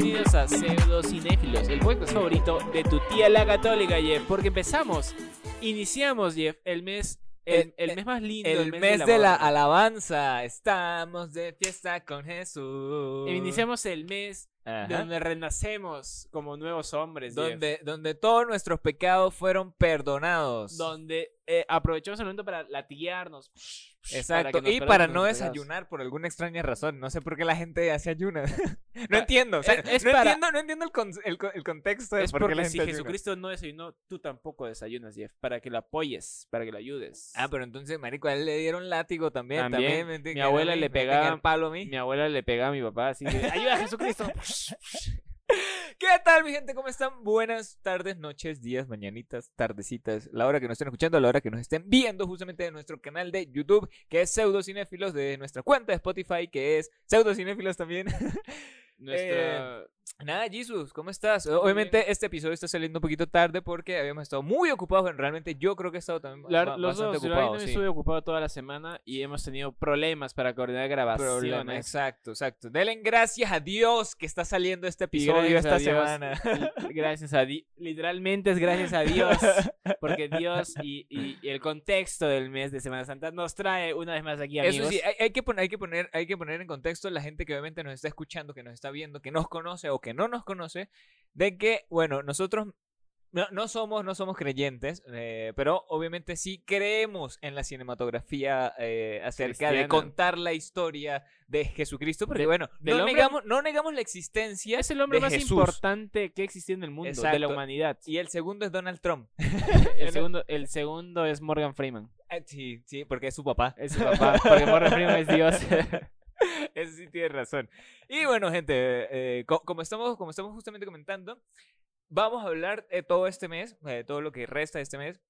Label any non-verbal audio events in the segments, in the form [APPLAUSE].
bienvenidos a Pseudo Cinéfilos, el podcast favorito de tu tía la católica, Jeff. Porque empezamos, iniciamos, Jeff, el mes, el, el mes más lindo, El mes de la alabanza. Estamos de fiesta con Jesús. Iniciamos el mes Ajá. donde renacemos como nuevos hombres, Jeff. donde, donde todos nuestros pecados fueron perdonados. donde eh, aprovechamos el momento para latigarnos. Exacto. y para no desayunar por alguna extraña razón. No sé por qué la gente hace ayuna. [LAUGHS] no Pa- entiendo. o sea, es- es no, para- entiendo no entiendo el, con- el co- el contexto de Es por qué la porque gente si ayuna. Jesucristo no desayunó, tú tampoco desayunas, Jeff. Para que lo apoyes, para que lo ayudes. Ah, pero entonces, marico, a él le dieron látigo también. También. Mi abuela le pegaba- el palo a mí. Mi abuela le pegaba a mi papá así de, ayuda a Jesucristo. [LAUGHS] ¿Qué tal, mi gente? ¿Cómo están? Buenas tardes, noches, días, mañanitas, tardecitas, la hora que nos estén escuchando, la hora que nos estén viendo justamente de nuestro canal de YouTube, que es Pseudo Cinéfilos, de nuestra cuenta de Spotify, que es Pseudo Cinéfilos también. [LAUGHS] Nuestra... Nada, Jesus, ¿cómo estás? Obviamente este episodio está saliendo un poquito tarde porque habíamos estado muy ocupados, realmente yo creo que he estado también La- los bastante dos, yo ocupado. también sí. estuve ocupado toda la semana y hemos tenido problemas para coordinar grabaciones. Problema, exacto, exacto. Denle gracias a Dios que está saliendo este episodio esta Dios, semana. Gracias a Dios. Literalmente es gracias a Dios. Porque Dios y, y- y el contexto del mes de Semana Santa nos trae una vez más aquí, amigos. Eso sí, hay, hay que poner, hay, que poner, hay que poner en contexto la gente que obviamente nos está escuchando, que nos está viendo, que nos conoce o que no nos conoce, de que, bueno, nosotros no, no somos, no somos creyentes, eh, pero obviamente sí creemos en la cinematografía eh, acerca de Cristiana. contar la historia de Jesucristo, porque De- bueno, no hombre- negamos, no negamos la existencia es el hombre de más Jesús. importante que existió en el mundo, de la Exacto. humanidad. Y el segundo es Donald Trump. [LAUGHS] [LAUGHS] El segundo, el segundo es Morgan Freeman. Eh, Sí, sí, porque es su papá. Es su papá. Porque Morgan Freeman es Dios. [LAUGHS] [LAUGHS] Eso sí tiene razón. Y bueno, gente, eh, co- como, estamos, como estamos justamente comentando, vamos a hablar eh, todo este mes, eh, todo lo que resta de este mes,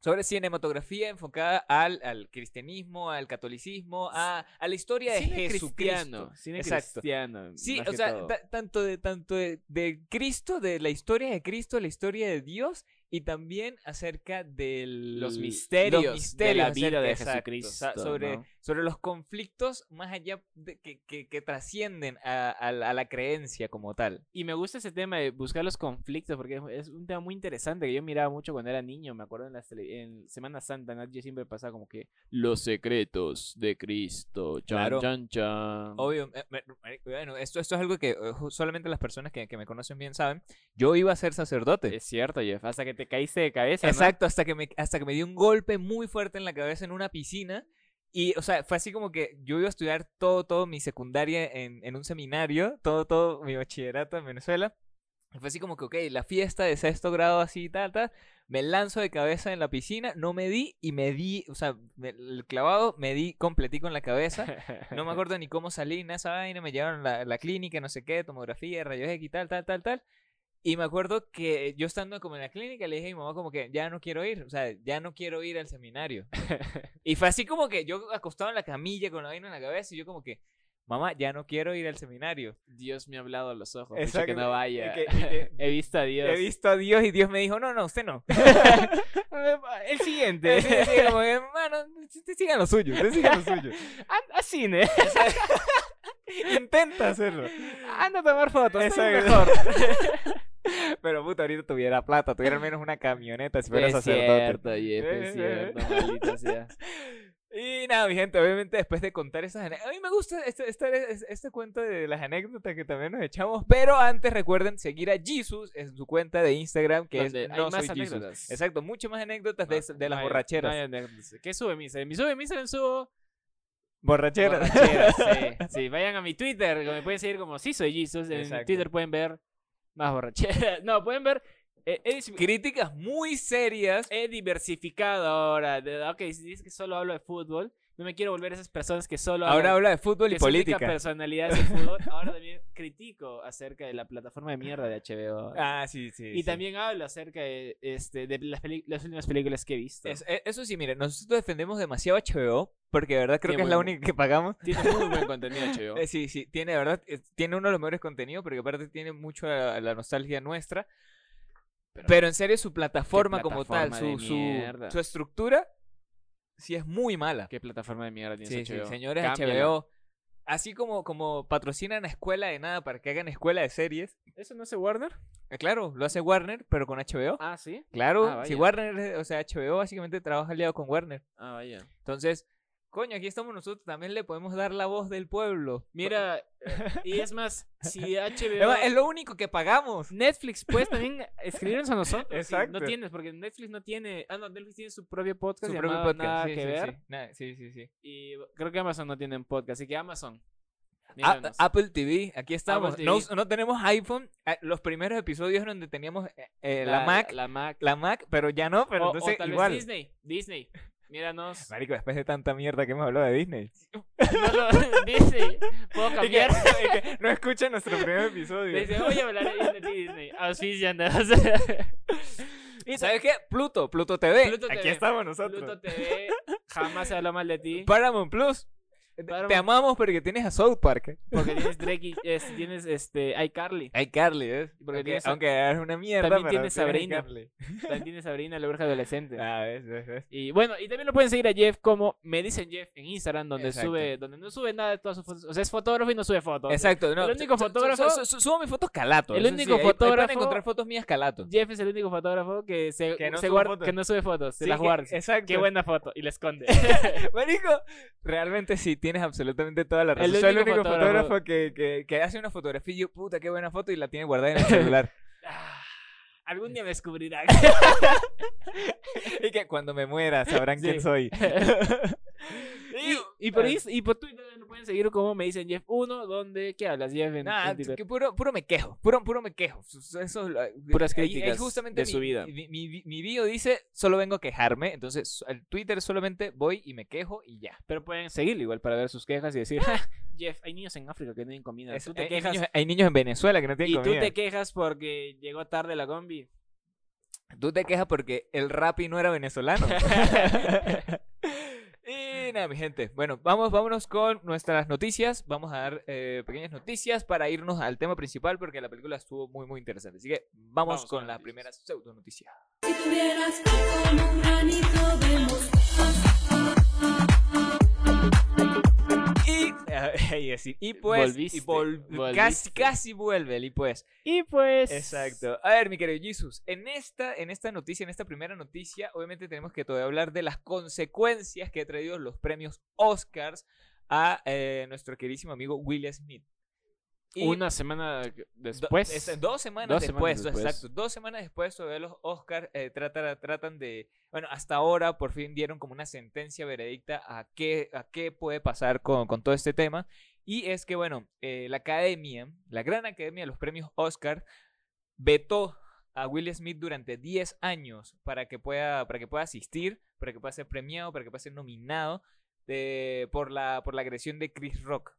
sobre cinematografía enfocada al, al cristianismo, al catolicismo, a, a la historia de Jesucristo. cristiano. Cine Exacto. cristiano. Sí, o sea, tanto, de, tanto de, de Cristo, de la historia de Cristo, la historia de Dios, y también acerca de Los misterios de la vida de Jesucristo, sobre, ¿no? sobre los conflictos más allá de, que, que, que trascienden a, a la- a la creencia como tal. Y me gusta ese tema de buscar los conflictos, porque es- un tema muy interesante que yo miraba mucho cuando era niño. Me acuerdo en, tele- en Semana Santa, en Yo siempre pasaba como que los secretos de Cristo. Chan, Claro. chan, chan. Obvio, eh, bueno, esto, esto es algo que eh, solamente las personas que, que me conocen bien saben. Yo iba a ser sacerdote. Es cierto, Jeff. Hasta que te caíste de cabeza. ¿no? Exacto, hasta que, me, hasta que me dio un golpe muy fuerte en la cabeza en una piscina. Y, o sea, fue así como que yo iba a estudiar todo, todo mi secundaria en, en un seminario, todo, todo mi bachillerato en Venezuela. Y fue así como que, ok, la fiesta de sexto grado así, tal, tal. Me lanzo de cabeza en la piscina, no me di y me di, o sea, me- el clavado me di completico en la cabeza. No me [LAUGHS] acuerdo ni cómo salí en esa vaina, me llevaron a la, la clínica, no sé qué, tomografía, rayos X, tal, tal, tal, tal. Y me acuerdo que yo estando como en la clínica le dije a mi mamá como que ya no quiero ir, o sea, ya no quiero ir al seminario. [LAUGHS] y fue así como que yo acostado en la camilla con la vaina en la cabeza y yo como que, mamá, ya no quiero ir al seminario. Dios me ha hablado a los ojos. Dice que Exacto, no vaya. que- que- [LAUGHS] He visto a Dios. He visto a Dios y Dios me dijo, no, no, usted no. [LAUGHS] El siguiente. Sí, sí, como que, "Mano, usted sigan lo suyo, usted siga lo suyo. A, a cine. Intenta hacerlo. Anda a tomar fotos. Exacto. mejor. [LAUGHS] Pero puta, ahorita tuviera plata, tuviera al menos una camioneta si fuera sacerdote. cierto, Jeff, es [LAUGHS] cierto, maldita sea. Y nada, mi gente, obviamente después de contar esas anécdotas, a mí me gusta este, este, este cuento de las anécdotas que también nos echamos, pero antes recuerden seguir a Jesus en su cuenta de Instagram, que Donde es hay No más Soy Jesus. anécdotas. Exacto, mucho más anécdotas de, No, de las no hay- borracheras. no hay anécdotas. ¿Qué sube mi Instagram? Mi sube mi Instagram subo Borracheras. borracheras, sí. [LAUGHS] Sí, vayan a mi Twitter, me pueden seguir como sí soy Jesus. En Exacto. Twitter pueden ver más borracheras. [LAUGHS] No, pueden ver. eh, he, Críticas muy serias. he diversificado ahora. De, ok, si dices que solo hablo de fútbol, no me quiero volver esas personas que solo Ahora hablan- habla de fútbol y política. personalidad fútbol. [LAUGHS] Ahora también critico acerca de la plataforma de mierda de HBO. Ah, sí, sí. y sí. también hablo acerca de, este, de las, últimas películas que he visto. Es- e- eso sí, miren, nosotros defendemos demasiado HBO, porque de verdad creo Tiene que es la única que pagamos. Tiene muy buen [LAUGHS] contenido HBO. Eh, sí, sí, tiene, de verdad, tiene uno de los mejores contenidos, porque aparte tiene mucho a la nostalgia nuestra. Pero, en serio, su plataforma, como tal, plataforma su, su, su estructura, sí es muy mala. ¿Qué plataforma de mierda tienes Sí, sí, HBO? señores Cámbiala. HBO, así como, como patrocinan a Escuela de Nada para que hagan escuela de series, ¿Eso no hace Warner? eh, claro, lo hace Warner, pero con HBO. Ah, sí. Claro, Ah, si. Warner, o sea, HBO básicamente trabaja aliado con Warner. Ah, vaya. Entonces, coño, aquí estamos nosotros, también le podemos dar la voz del pueblo. Mira, eh, [LAUGHS] y es más, si [LAUGHS] HBO... Es lo único que pagamos. Netflix, puedes [LAUGHS] también escribirnos a nosotros. si Exacto. No tienes, porque Netflix no tiene. Ah, no, Netflix tiene su propio podcast. Su llamado propio podcast. Nada sí, que sí, ver. sí. Nada, sí, sí, sí. Y creo que Amazon no tiene un podcast. Así que Amazon. A-. Apple TV, aquí estamos. No, tenemos iPhone. Ah, Los primeros episodios donde teníamos eh, eh, la, Mac, la, La Mac. Mac, pero ya no, pero o, o entonces tal igual. vez Disney. Disney. Míranos. Marico, después de tanta mierda que hemos hablado de Disney. [LAUGHS] No lo- [LAUGHS] Disney. Puedo Y que, cambiar. [LAUGHS] y que no escuchan nuestro primer episodio. Dice, oye, hablaré bien de Disney. Auspicianos. ¿Y sabes qué? Pluto, Pluto TV. Pluto Aquí TV. estamos nosotros. Pluto TV. Jamás se habló mal de ti. Paramount Plus. Te- amamos porque tienes a South Park. Porque tienes [LAUGHS] Drake y es- tienes este iCarly. Hay Carly, ¿eh? Porque a- aunque es una mierda, también tienes Sabrina. iCarly. [LAUGHS] También tienes Sabrina, la bruja adolescente. Ah, ves, ves, ves. Y bueno, y también lo pueden seguir a Jeff como me dicen Jeff en Instagram, donde Exacto. sube, donde no sube nada de todas sus fotos. O sea, es fotógrafo y no sube fotos. Exacto, no. El único su- fotógrafo- su- su- Subo mis fotos calato. El sí, único ahí- ahí pueden fotógrafo- encontrar fotos mías calato. Jeff es el único fotógrafo que se, Que no se guarda- fotos. que no sube fotos, se Sí, las guarda. Exacto. Qué buena foto y la esconde. [LAUGHS] Marico, realmente sí, tienes absolutamente toda la razón. El Soy el único fotógrafo, fotógrafo que, que, que hace una fotografía y yo, puta, qué buena foto y la tiene guardada en el [LAUGHS] celular. Ah, Algún día me descubrirán. [LAUGHS] y que cuando me muera sabrán quién soy. [LAUGHS] y, y por, y por Twitter lo pueden seguir como me dicen Jeff 1, donde ¿qué hablas Jeff en, Nah, en Twitter? que puro, puro me quejo, puro, puro me quejo. Eso, Puras ahí- ahí críticas justamente de mi, su vida. Mi, mi, mi bio dice, solo vengo a quejarme, entonces al Twitter solamente voy y me quejo y ya. Pero pueden seguirlo igual para ver sus quejas y decir, "Ja, Jeff, hay niños en África que no tienen comida. Es- tú te hay, quejas niños, hay niños en Venezuela que no tienen y comida. tú te quejas porque llegó tarde la combi. Tú te quejas porque el Rappi no era venezolano. [LAUGHS] [LAUGHS] y nada, mi gente. Bueno, vamos, vámonos con nuestras noticias. Vamos a dar eh, pequeñas noticias para irnos al tema principal porque la película estuvo muy, muy interesante. Así que vamos, Vamos con las la noticias. primera pseudo noticia. Si tuvieras como un granito de decir, [LAUGHS] y pues, y Volviste, vol- volviste. casi, casi vuelve el y pues. Y pues... Exacto. A ver, mi querido Jesus, en esta, en esta noticia, en esta primera noticia, obviamente tenemos que todavía hablar de las consecuencias que ha traído los premios Oscars a eh, nuestro queridísimo amigo Will Smith. Y Una semana do- después. este, dos semanas Dos después, semanas después. exacto. Dos semanas después, todavía los Oscars eh, tratan, tratan de. Bueno, hasta ahora por fin dieron como una sentencia veredicta a qué, a qué puede pasar con, con todo este tema. Y es que, bueno, eh, la academia, la gran academia de los premios Oscar, vetó a Will Smith durante 10 años para que pueda, para que pueda asistir, para que pueda ser premiado, para que pueda ser nominado de- por, la, por la agresión de Chris Rock.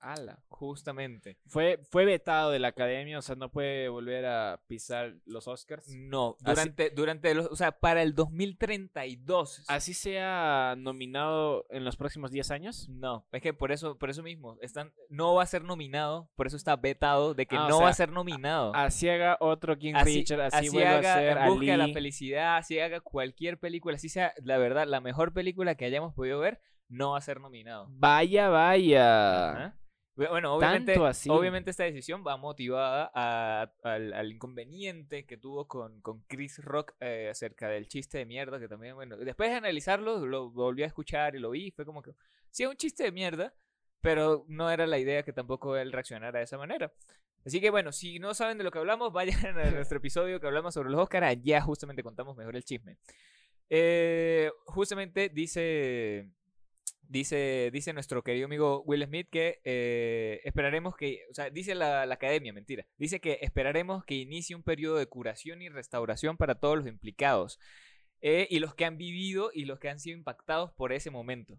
Ala. Justamente. Fue, fue vetado de la academia, o sea, no puede volver a pisar los Oscars. No, Así- durante, durante los, o sea, para el 2032. Así sea nominado en los próximos 10 años. No, es que por eso, por eso mismo, están, no va a ser nominado, por eso está vetado de que Ah, no sea, va a ser nominado. Así haga otro King Así, Richard, así, así vuelva haga a ser En busca de la felicidad, así haga cualquier película, así sea, la verdad, la mejor película que hayamos podido ver, no va a ser nominado. Vaya, vaya. Ajá. Bu- Bueno, obviamente, Tanto así. obviamente esta decisión va motivada a- al, al inconveniente que tuvo con, con Chris Rock eh, acerca del chiste de mierda, que también, bueno, después de analizarlo, lo volví a escuchar y lo vi, y fue como que, sí, es un chiste de mierda, pero no era la idea que tampoco él reaccionara de esa manera. Así que bueno, si no saben de lo que hablamos, [LAUGHS] vayan a [LAUGHS] nuestro episodio que hablamos sobre los Oscars, allá justamente contamos mejor el chisme. Eh, justamente dice, dice, dice nuestro querido amigo Will Smith que eh, esperaremos que, o sea, dice la, la academia, mentira, dice que esperaremos que inicie un periodo de curación y restauración para todos los implicados eh, y los que han vivido y los que han sido impactados por ese momento.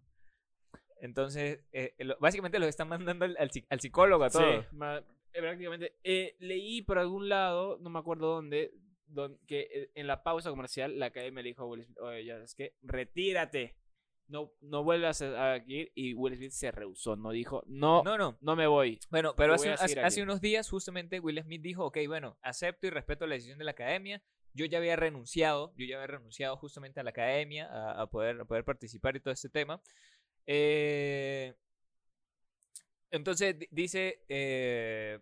Entonces, eh, lo- básicamente los están mandando al, al al psicólogo a Sí, todos. ma- eh, prácticamente. Eh, leí por algún lado, no me acuerdo dónde, don- que eh, en la pausa comercial la academia le dijo a Will Smith, oye, ya es que retírate. No, no vuelvas a a ir. Y Will Smith se rehusó, no dijo, no, no, No, no, me voy. Bueno, pero hace, unos días justamente Will Smith dijo, ok, bueno, acepto y respeto la decisión de la academia. Yo ya había renunciado, yo ya había renunciado justamente a la academia, a, a poder, a poder participar y todo este tema. Eh, Entonces di- dice, eh,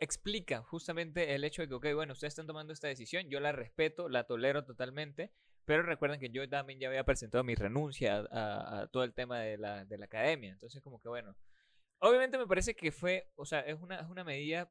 explica justamente el hecho de que, ok, bueno, ustedes están tomando esta decisión, yo la respeto, la tolero totalmente, pero recuerden que yo también ya había presentado mi renuncia a, a- a todo el tema de la, de la academia. Entonces, como que bueno, obviamente me parece que fue, o sea, es una, es una medida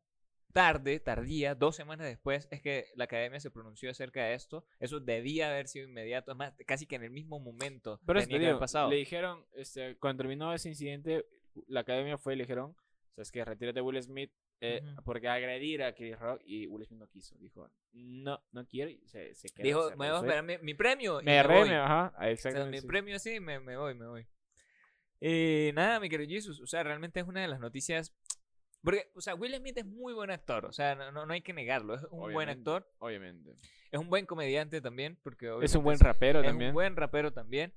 tarde, tardía, dos semanas después es que la academia se pronunció acerca de esto. Eso debía haber sido inmediato, es más, casi que en el mismo momento Pero tenía digo, pasado. le dijeron, este, cuando terminó ese incidente, la academia fue y le dijeron, o sea, es que retírate Will Smith eh, Ujú. porque agredir a Chris Rock y Will Smith no quiso. Dijo, no, no quiero y se, se quedó. Dijo, se me voy a rehusó". esperar mi, mi premio. y Me me agarré, voy". me- ajá, O sea, exactamente. mi sí. premio sí, me, me voy, me voy. Eh, nada, mi querido Jesus, o sea, realmente es una de las noticias. Porque, o sea, Will Smith es muy buen actor, o sea, no, no, no hay que negarlo, es un buen Obviamente, actor, Obviamente. es un buen comediante también, porque Es un buen rapero es también. un buen rapero también.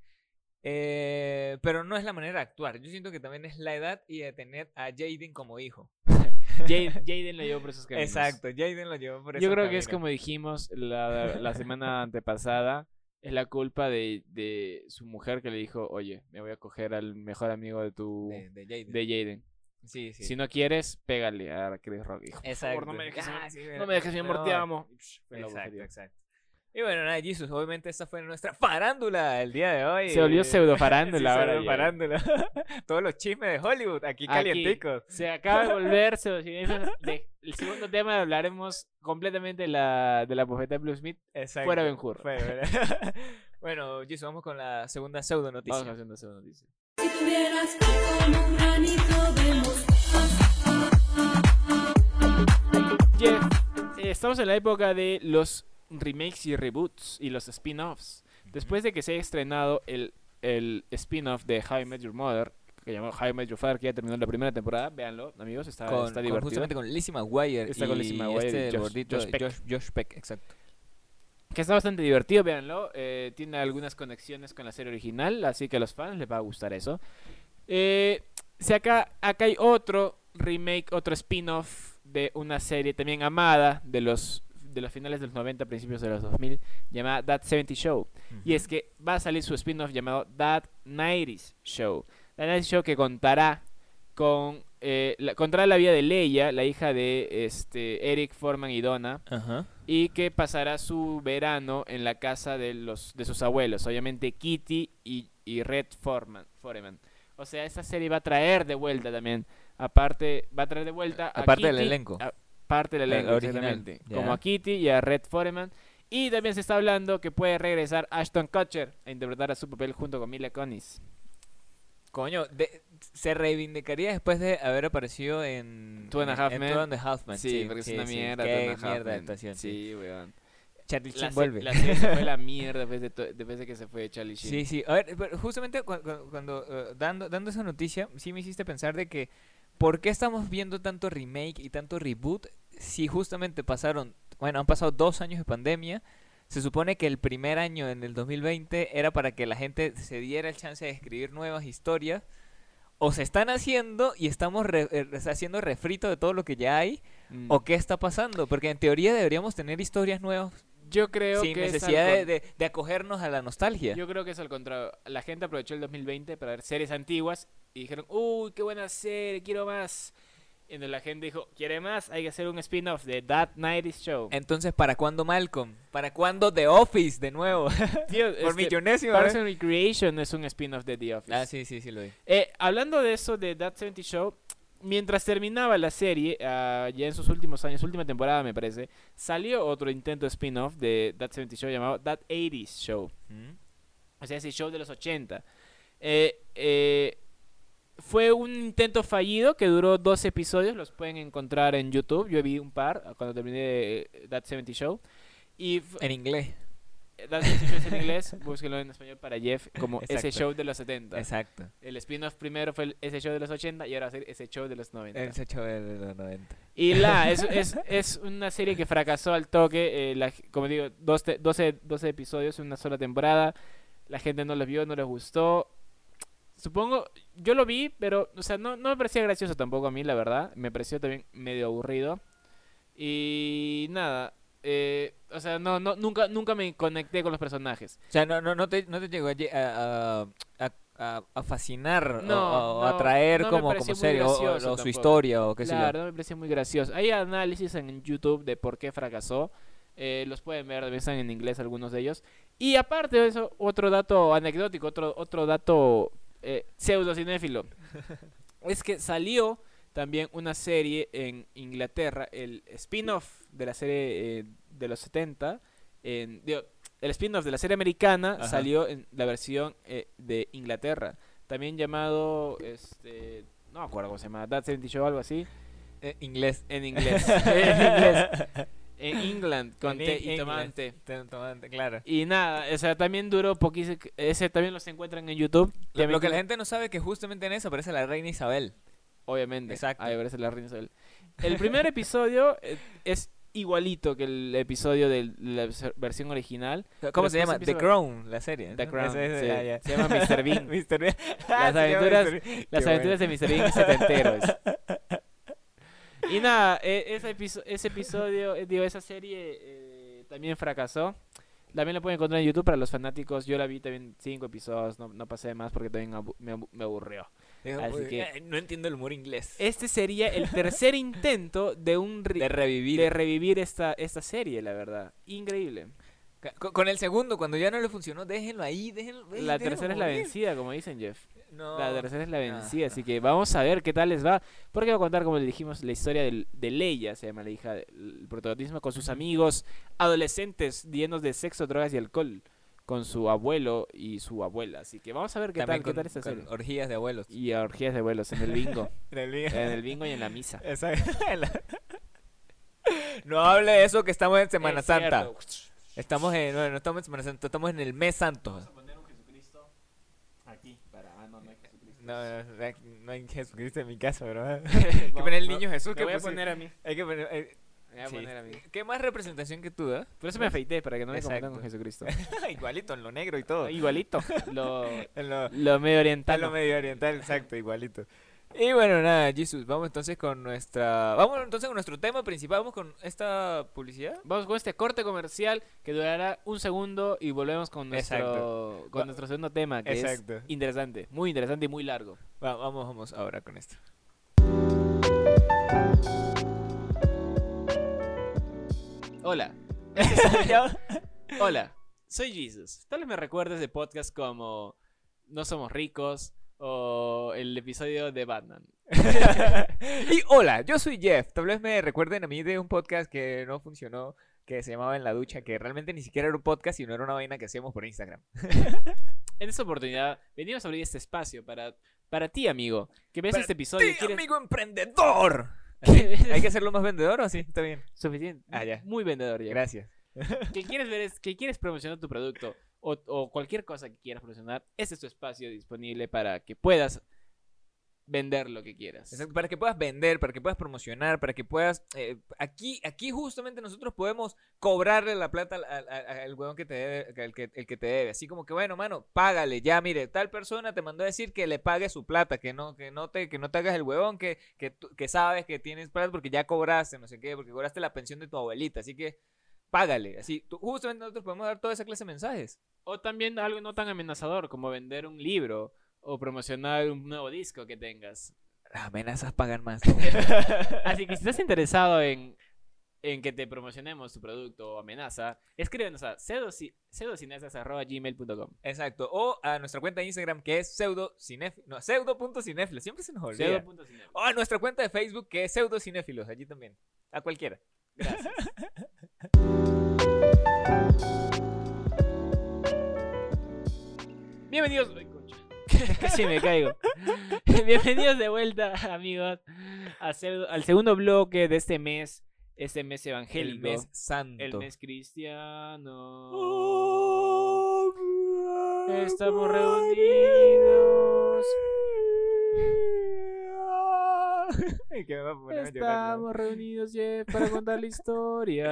eh, pero no es la manera de actuar. Yo siento que también es la edad y de tener a Jaden como hijo. Jade- Jaden lo llevó por esos caminos. Exacto, Jaden lo llevó por Yo esos creo que es como dijimos la, la semana [LAUGHS] antepasada, es la culpa de, de su mujer que le dijo, oye, me voy a coger al mejor amigo de tu... de, de Jaden. de Jaden. Sí, sí. Si no quieres, pégale a Chris Rock. Dijo, por Exacto. favor, no me dejes, [LAUGHS] Ah, sí, no me dejes mi amor, te amo. Exacto. Y bueno, nada, Jesus, obviamente esta fue nuestra farándula el día de hoy. Se volvió pseudo farándula [LAUGHS] sí, ahora pseudo farándula. [LAUGHS] Todos los chismes de Hollywood, aquí Aquí. calienticos. Se acaba de volver pseudo de, El segundo tema hablaremos completamente de la, de la bofeta de Blue Smith. Exacto. Fuera Ben Hur. [LAUGHS] Bueno, Jesus, vamos con la segunda pseudo noticia. Vamos haciendo segunda noticia. Si tuvieras como un granito de Jeff, eh, estamos en la época de los remakes y reboots y los spin-offs. Después de que se haya estrenado el, el spin-off de How I Met Your Mother, que llamó How I Met Your Father, que ya terminó la primera temporada, véanlo, amigos, está, con, está con divertido. justamente con Lizzie McGuire Está y con Lizzie McGuire y este el Josh- gordito Josh Peck. Josh, Josh Peck, exacto. Que está bastante divertido, véanlo. eh, tiene algunas conexiones con la serie original, así que a los fans les va a gustar eso. Eh, si acá, acá hay otro remake, otro spin-off de una serie también amada de los de los finales de los 90, principios de los 2000, llamada That 70 Show. Y es que va a salir su spin-off llamado That 90s Show. That 90s Show que contará con eh, la, contará la vida de Leia, la hija de este Eric Foreman y Donna, Ajá. y que pasará su verano en la casa de los de sus abuelos, obviamente Kitty y, y Red Foreman, Foreman. O sea, esta serie va a traer de vuelta también, aparte va a traer de vuelta a Aparte del elenco. a- parte del El elenco, exactamente, ya. como a Kitty y a Red Foreman. Y también se está hablando que puede regresar Ashton Kutcher a interpretar a su papel junto con Mila Kunis. Coño, de- se reivindicaría después de haber aparecido en Two and a Half en Men. Half Men, Sí, porque es una sí. mierda. Qué mierda de actuación, sí. Sí, weón. Charlie La, Sheen se- vuelve. la serie se fue la [LAUGHS] mierda después de, to- después de que se fue Charlie Sheen. Sí, sí. A ver, pero justamente cu- cu- cuando, eh, dando, dando esa noticia, sí me hiciste pensar de que ¿por qué estamos viendo tanto remake y tanto reboot si justamente pasaron, bueno, han pasado dos años de pandemia? Se supone que el primer año, en el 2020, era para que la gente se diera el chance de escribir nuevas historias. O se están haciendo y estamos re- eh, haciendo refrito de todo lo que ya hay. Mm. ¿O qué está pasando? Porque en teoría deberíamos tener historias nuevas Yo creo sin que es al necesidad de, con- de- de acogernos a la nostalgia. Yo creo que es al contrario. La gente aprovechó el 2020 para ver series antiguas y dijeron, uy, qué buena serie, quiero más. Y la gente dijo, ¿quiere más? Hay que hacer un spin-off de That 90s Show. Entonces, ¿para cuándo Malcolm? ¿Para cuándo The Office de nuevo? [LAUGHS] Tío, Por este, millonésima Parks vez. and Recreation es un spin-off de The Office. Ah, sí, sí, sí lo vi. Eh, hablando de eso, de That 70 Show, mientras terminaba la serie, ah, ya en sus últimos años, última temporada me parece, salió otro intento spin-off de That 70 Show llamado That 80s Show. O sea, ese show de los 80. Eh, eh, fue un intento fallido que duró dos episodios, los pueden encontrar en YouTube. Yo vi un par cuando terminé eh, That 70 Show. Y En inglés. That 70 Show es en inglés, [LAUGHS] búsquenlo en español para Jeff, como ese Exacto. show de los 70. Exacto. El spin-off primero fue el- ese show de los 80 y ahora va a ser ese show de los 90. Él se echó de los 90. Y la, [LAUGHS] es, es, es una serie que fracasó al toque. eh, la- como digo, 12, 12, 12 episodios en una sola temporada. La gente no los vio, no les gustó. Supongo, yo lo vi, pero, o sea, no, no me parecía gracioso tampoco a mí, la verdad. Me pareció también medio aburrido. Y nada, eh, o sea, no, no, nunca, nunca me conecté con los personajes. O sea, no, no, no, te, no te llegó a, a- a- a a, a fascinar o- No, o, no, atraer no como, como muy serie o- o, su historia o qué sé yo. Claro, no me pareció muy gracioso. Hay análisis en YouTube de por qué fracasó. Eh, los pueden ver, están en inglés algunos de ellos. Y aparte de eso, otro dato anecdótico, otro, otro dato eh, pseudo-cinéfilo. [LAUGHS] es que salió también una serie en Inglaterra, el spin-off de la serie eh, de los 70. En, digo, el spin-off de la serie americana Ajá. salió en la versión eh, de Inglaterra. También llamado, este, no me acuerdo cómo se llama, That 70 Show o algo así. Eh, inglés. En inglés. [LAUGHS] en inglés. En England, con En té y inglés. tomate. Te- tomate, claro. Y nada, o sea, también duró poquísimo. Ese también los encuentran en YouTube. Lo, lo que la gente no sabe es que justamente en eso aparece la reina Isabel. Obviamente. Exacto. Ahí aparece la Isabel. El primer episodio eh, es igualito que el episodio de la vers- versión original. ¿Cómo se llama? The a- Crown, la serie. The. Crown, sí. ah. Se llama Mr. [LAUGHS] Bean. Mr. Bean. Las [LAUGHS] llama aventuras- Mr. Las aventuras de Mr. Bean setenteros. [LAUGHS] Y nada, eh, ese, episo- ese episodio, eh, digo, esa serie eh, también fracasó. También la pueden encontrar en YouTube para los fanáticos. Yo la vi también cinco episodios, no, no pasé de más porque también me aburrió. Así uy, que- eh, No entiendo el humor inglés. Este sería el tercer intento de un De revivir. de revivir esta, esta serie, la verdad. Increíble. Con, con el segundo, cuando ya no le funcionó, déjenlo ahí, déjenlo. ey, La déjenlo tercera es la morir. vencida, como dicen Jeff. No. La tercera es la vencida, Ajá. así que vamos a ver qué tal les va. Porque va a contar, como le dijimos, la historia del- de Leia, se llama la hija, el protagonismo con sus amigos adolescentes llenos de sexo, drogas y alcohol, con su abuelo y su abuela. Así que vamos a ver qué También tal, qué con- tal esta con serie. orgías de abuelos. Y orgías de abuelos en el bingo, [LAUGHS] En el día. en el bingo y en la misa. Exacto. [LAUGHS] No hable de eso que estamos en Semana Es Santa. cierto. Estamos en, no, no estamos en Semana Santa, estamos en el mes santo. Vamos a poner un Jesucristo aquí. Para... Ah, no, no hay Jesucristo. No, no, no, no hay Jesucristo en mi casa, bro. [LAUGHS] Hay que poner el niño Jesús que voy a poner a mí. Hay que poner. eh, Me voy a sí. poner a mí. ¿Qué más representación que tú, eh? Por eso me afeité, para que no me confundan con. Jesucristo. [LAUGHS] Igualito, en lo negro y todo. Igualito. Lo, [LAUGHS] En lo, lo medio en oriental. lo medio oriental, exacto, igualito. Y bueno, nada, Jesus, vamos entonces con nuestra. Vamos entonces con nuestro tema principal. Vamos con esta publicidad. Vamos con este corte comercial que durará un segundo y volvemos con nuestro, Exacto. con Va- nuestro segundo tema, que Exacto. es interesante, muy interesante y muy largo. Va- vamos, vamos ahora con esto. Hola. [LAUGHS] Hola, soy Jesus. Tal vez me recuerdes de podcasts como No Somos Ricos o el episodio de Batman. [LAUGHS] y hola, yo soy Jeff. Tal vez me recuerden a mí de un podcast que no funcionó, que se llamaba En la Ducha, que realmente ni siquiera era un podcast, sino era una vaina que hacíamos por Instagram. [LAUGHS] En esta oportunidad venimos a abrir este espacio para, para ti, amigo, que ves Para este episodio y ¡Sí, quieres... amigo emprendedor! [LAUGHS] ¿Hay que hacerlo más vendedor o así? Está bien. Suficiente. Ah, ya. Muy vendedor ya. Gracias. [LAUGHS] que quieres ver es, que quieres promocionar tu producto o, o cualquier cosa que quieras promocionar, este es tu espacio disponible para que puedas vender lo que quieras. Exacto, para que puedas vender, para que puedas promocionar, para que puedas... eh, aquí, aquí justamente nosotros podemos cobrarle la plata al, al- al- al huevón que te debe, el que, el que te debe. Así como que, bueno, mano, págale. Ya, mire, tal persona te mandó a decir que le pague su plata, que no, que no, te, que no te hagas el huevón, que, que sabes que tienes plata porque ya cobraste, no sé qué, porque cobraste la pensión de tu abuelita. Así que págale. Así, tú- justamente nosotros podemos dar toda esa clase de mensajes. O también algo no tan amenazador como vender un libro o promocionar un nuevo disco que tengas. Las amenazas pagan más. [LAUGHS] Así que si estás interesado en, en que te promocionemos tu producto o amenaza, escríbenos a pseudoci- pseudocinesas.gmail.com Exacto. O a nuestra cuenta de Instagram que es pseudo no, pseudo.cinéfilos. Siempre se nos olvida. Pseudo.cinéfilos. O a nuestra cuenta de Facebook que es pseudocinéfilos. Allí también. A cualquiera. Gracias. Bienvenidos. [LAUGHS] Casi me caigo. [LAUGHS] Bienvenidos de vuelta, amigos, a al segundo bloque de este mes, este mes El evangélico, mes santo. el mes cristiano. Oh, Estamos reunidos. [LAUGHS] Ay, que me va a poner a llorar, ¿no? Estamos reunidos Jeff, para contar la historia.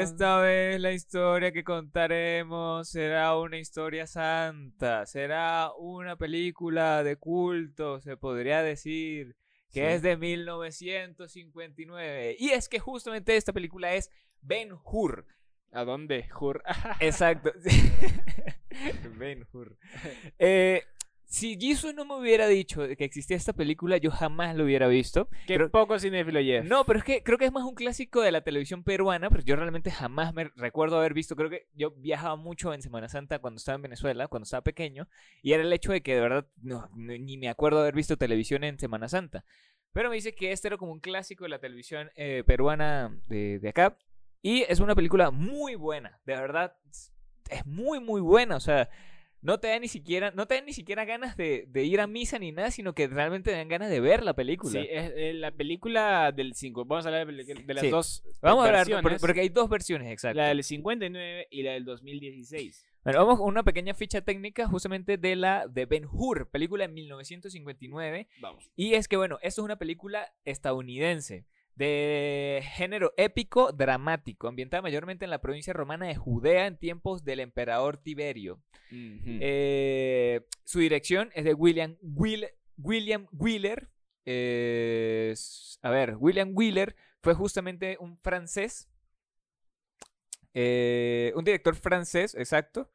Esta vez la historia que contaremos será una historia santa, será una película de culto, se podría decir, que Sí. es de 1959. Y es que justamente esta película es Ben Hur. ¿A dónde? Jur. [LAUGHS] Exacto. [LAUGHS] Ben Hur. Eh, si Jisoo no me hubiera dicho que existía esta película, yo jamás lo hubiera visto. Qué Creo- poco cinéfilo Jeff. No, pero es que creo que es más un clásico de la televisión peruana, pero yo realmente jamás me recuerdo haber visto, creo que yo viajaba mucho en Semana Santa cuando estaba en Venezuela, cuando estaba pequeño, y era el hecho de que de verdad no- ni me acuerdo haber visto televisión en Semana Santa. Pero me dice que este era como un clásico de la televisión eh, peruana de, de acá, y es una película muy buena, de verdad, es muy, muy buena, o sea... No te da ni siquiera, no te dan ni siquiera ganas de, de ir a misa ni nada, sino que realmente te dan ganas de ver la película. Sí, es eh, la película del 5. Vamos a hablar de, de las Sí. dos Vamos a hablar, porque hay dos versiones, exacto. La del 59 y la del 2016. Bueno, vamos con una pequeña ficha técnica justamente de la de Ben Hur, película de 1959. Vamos. Y es que, bueno, esto es una película estadounidense de género épico dramático, ambientada mayormente en la provincia romana de Judea en tiempos del emperador Tiberio. Eh, su dirección es de William, Will- William Wheeler. Eh, a ver, William Wheeler fue justamente un francés. eh, un director francés, exacto.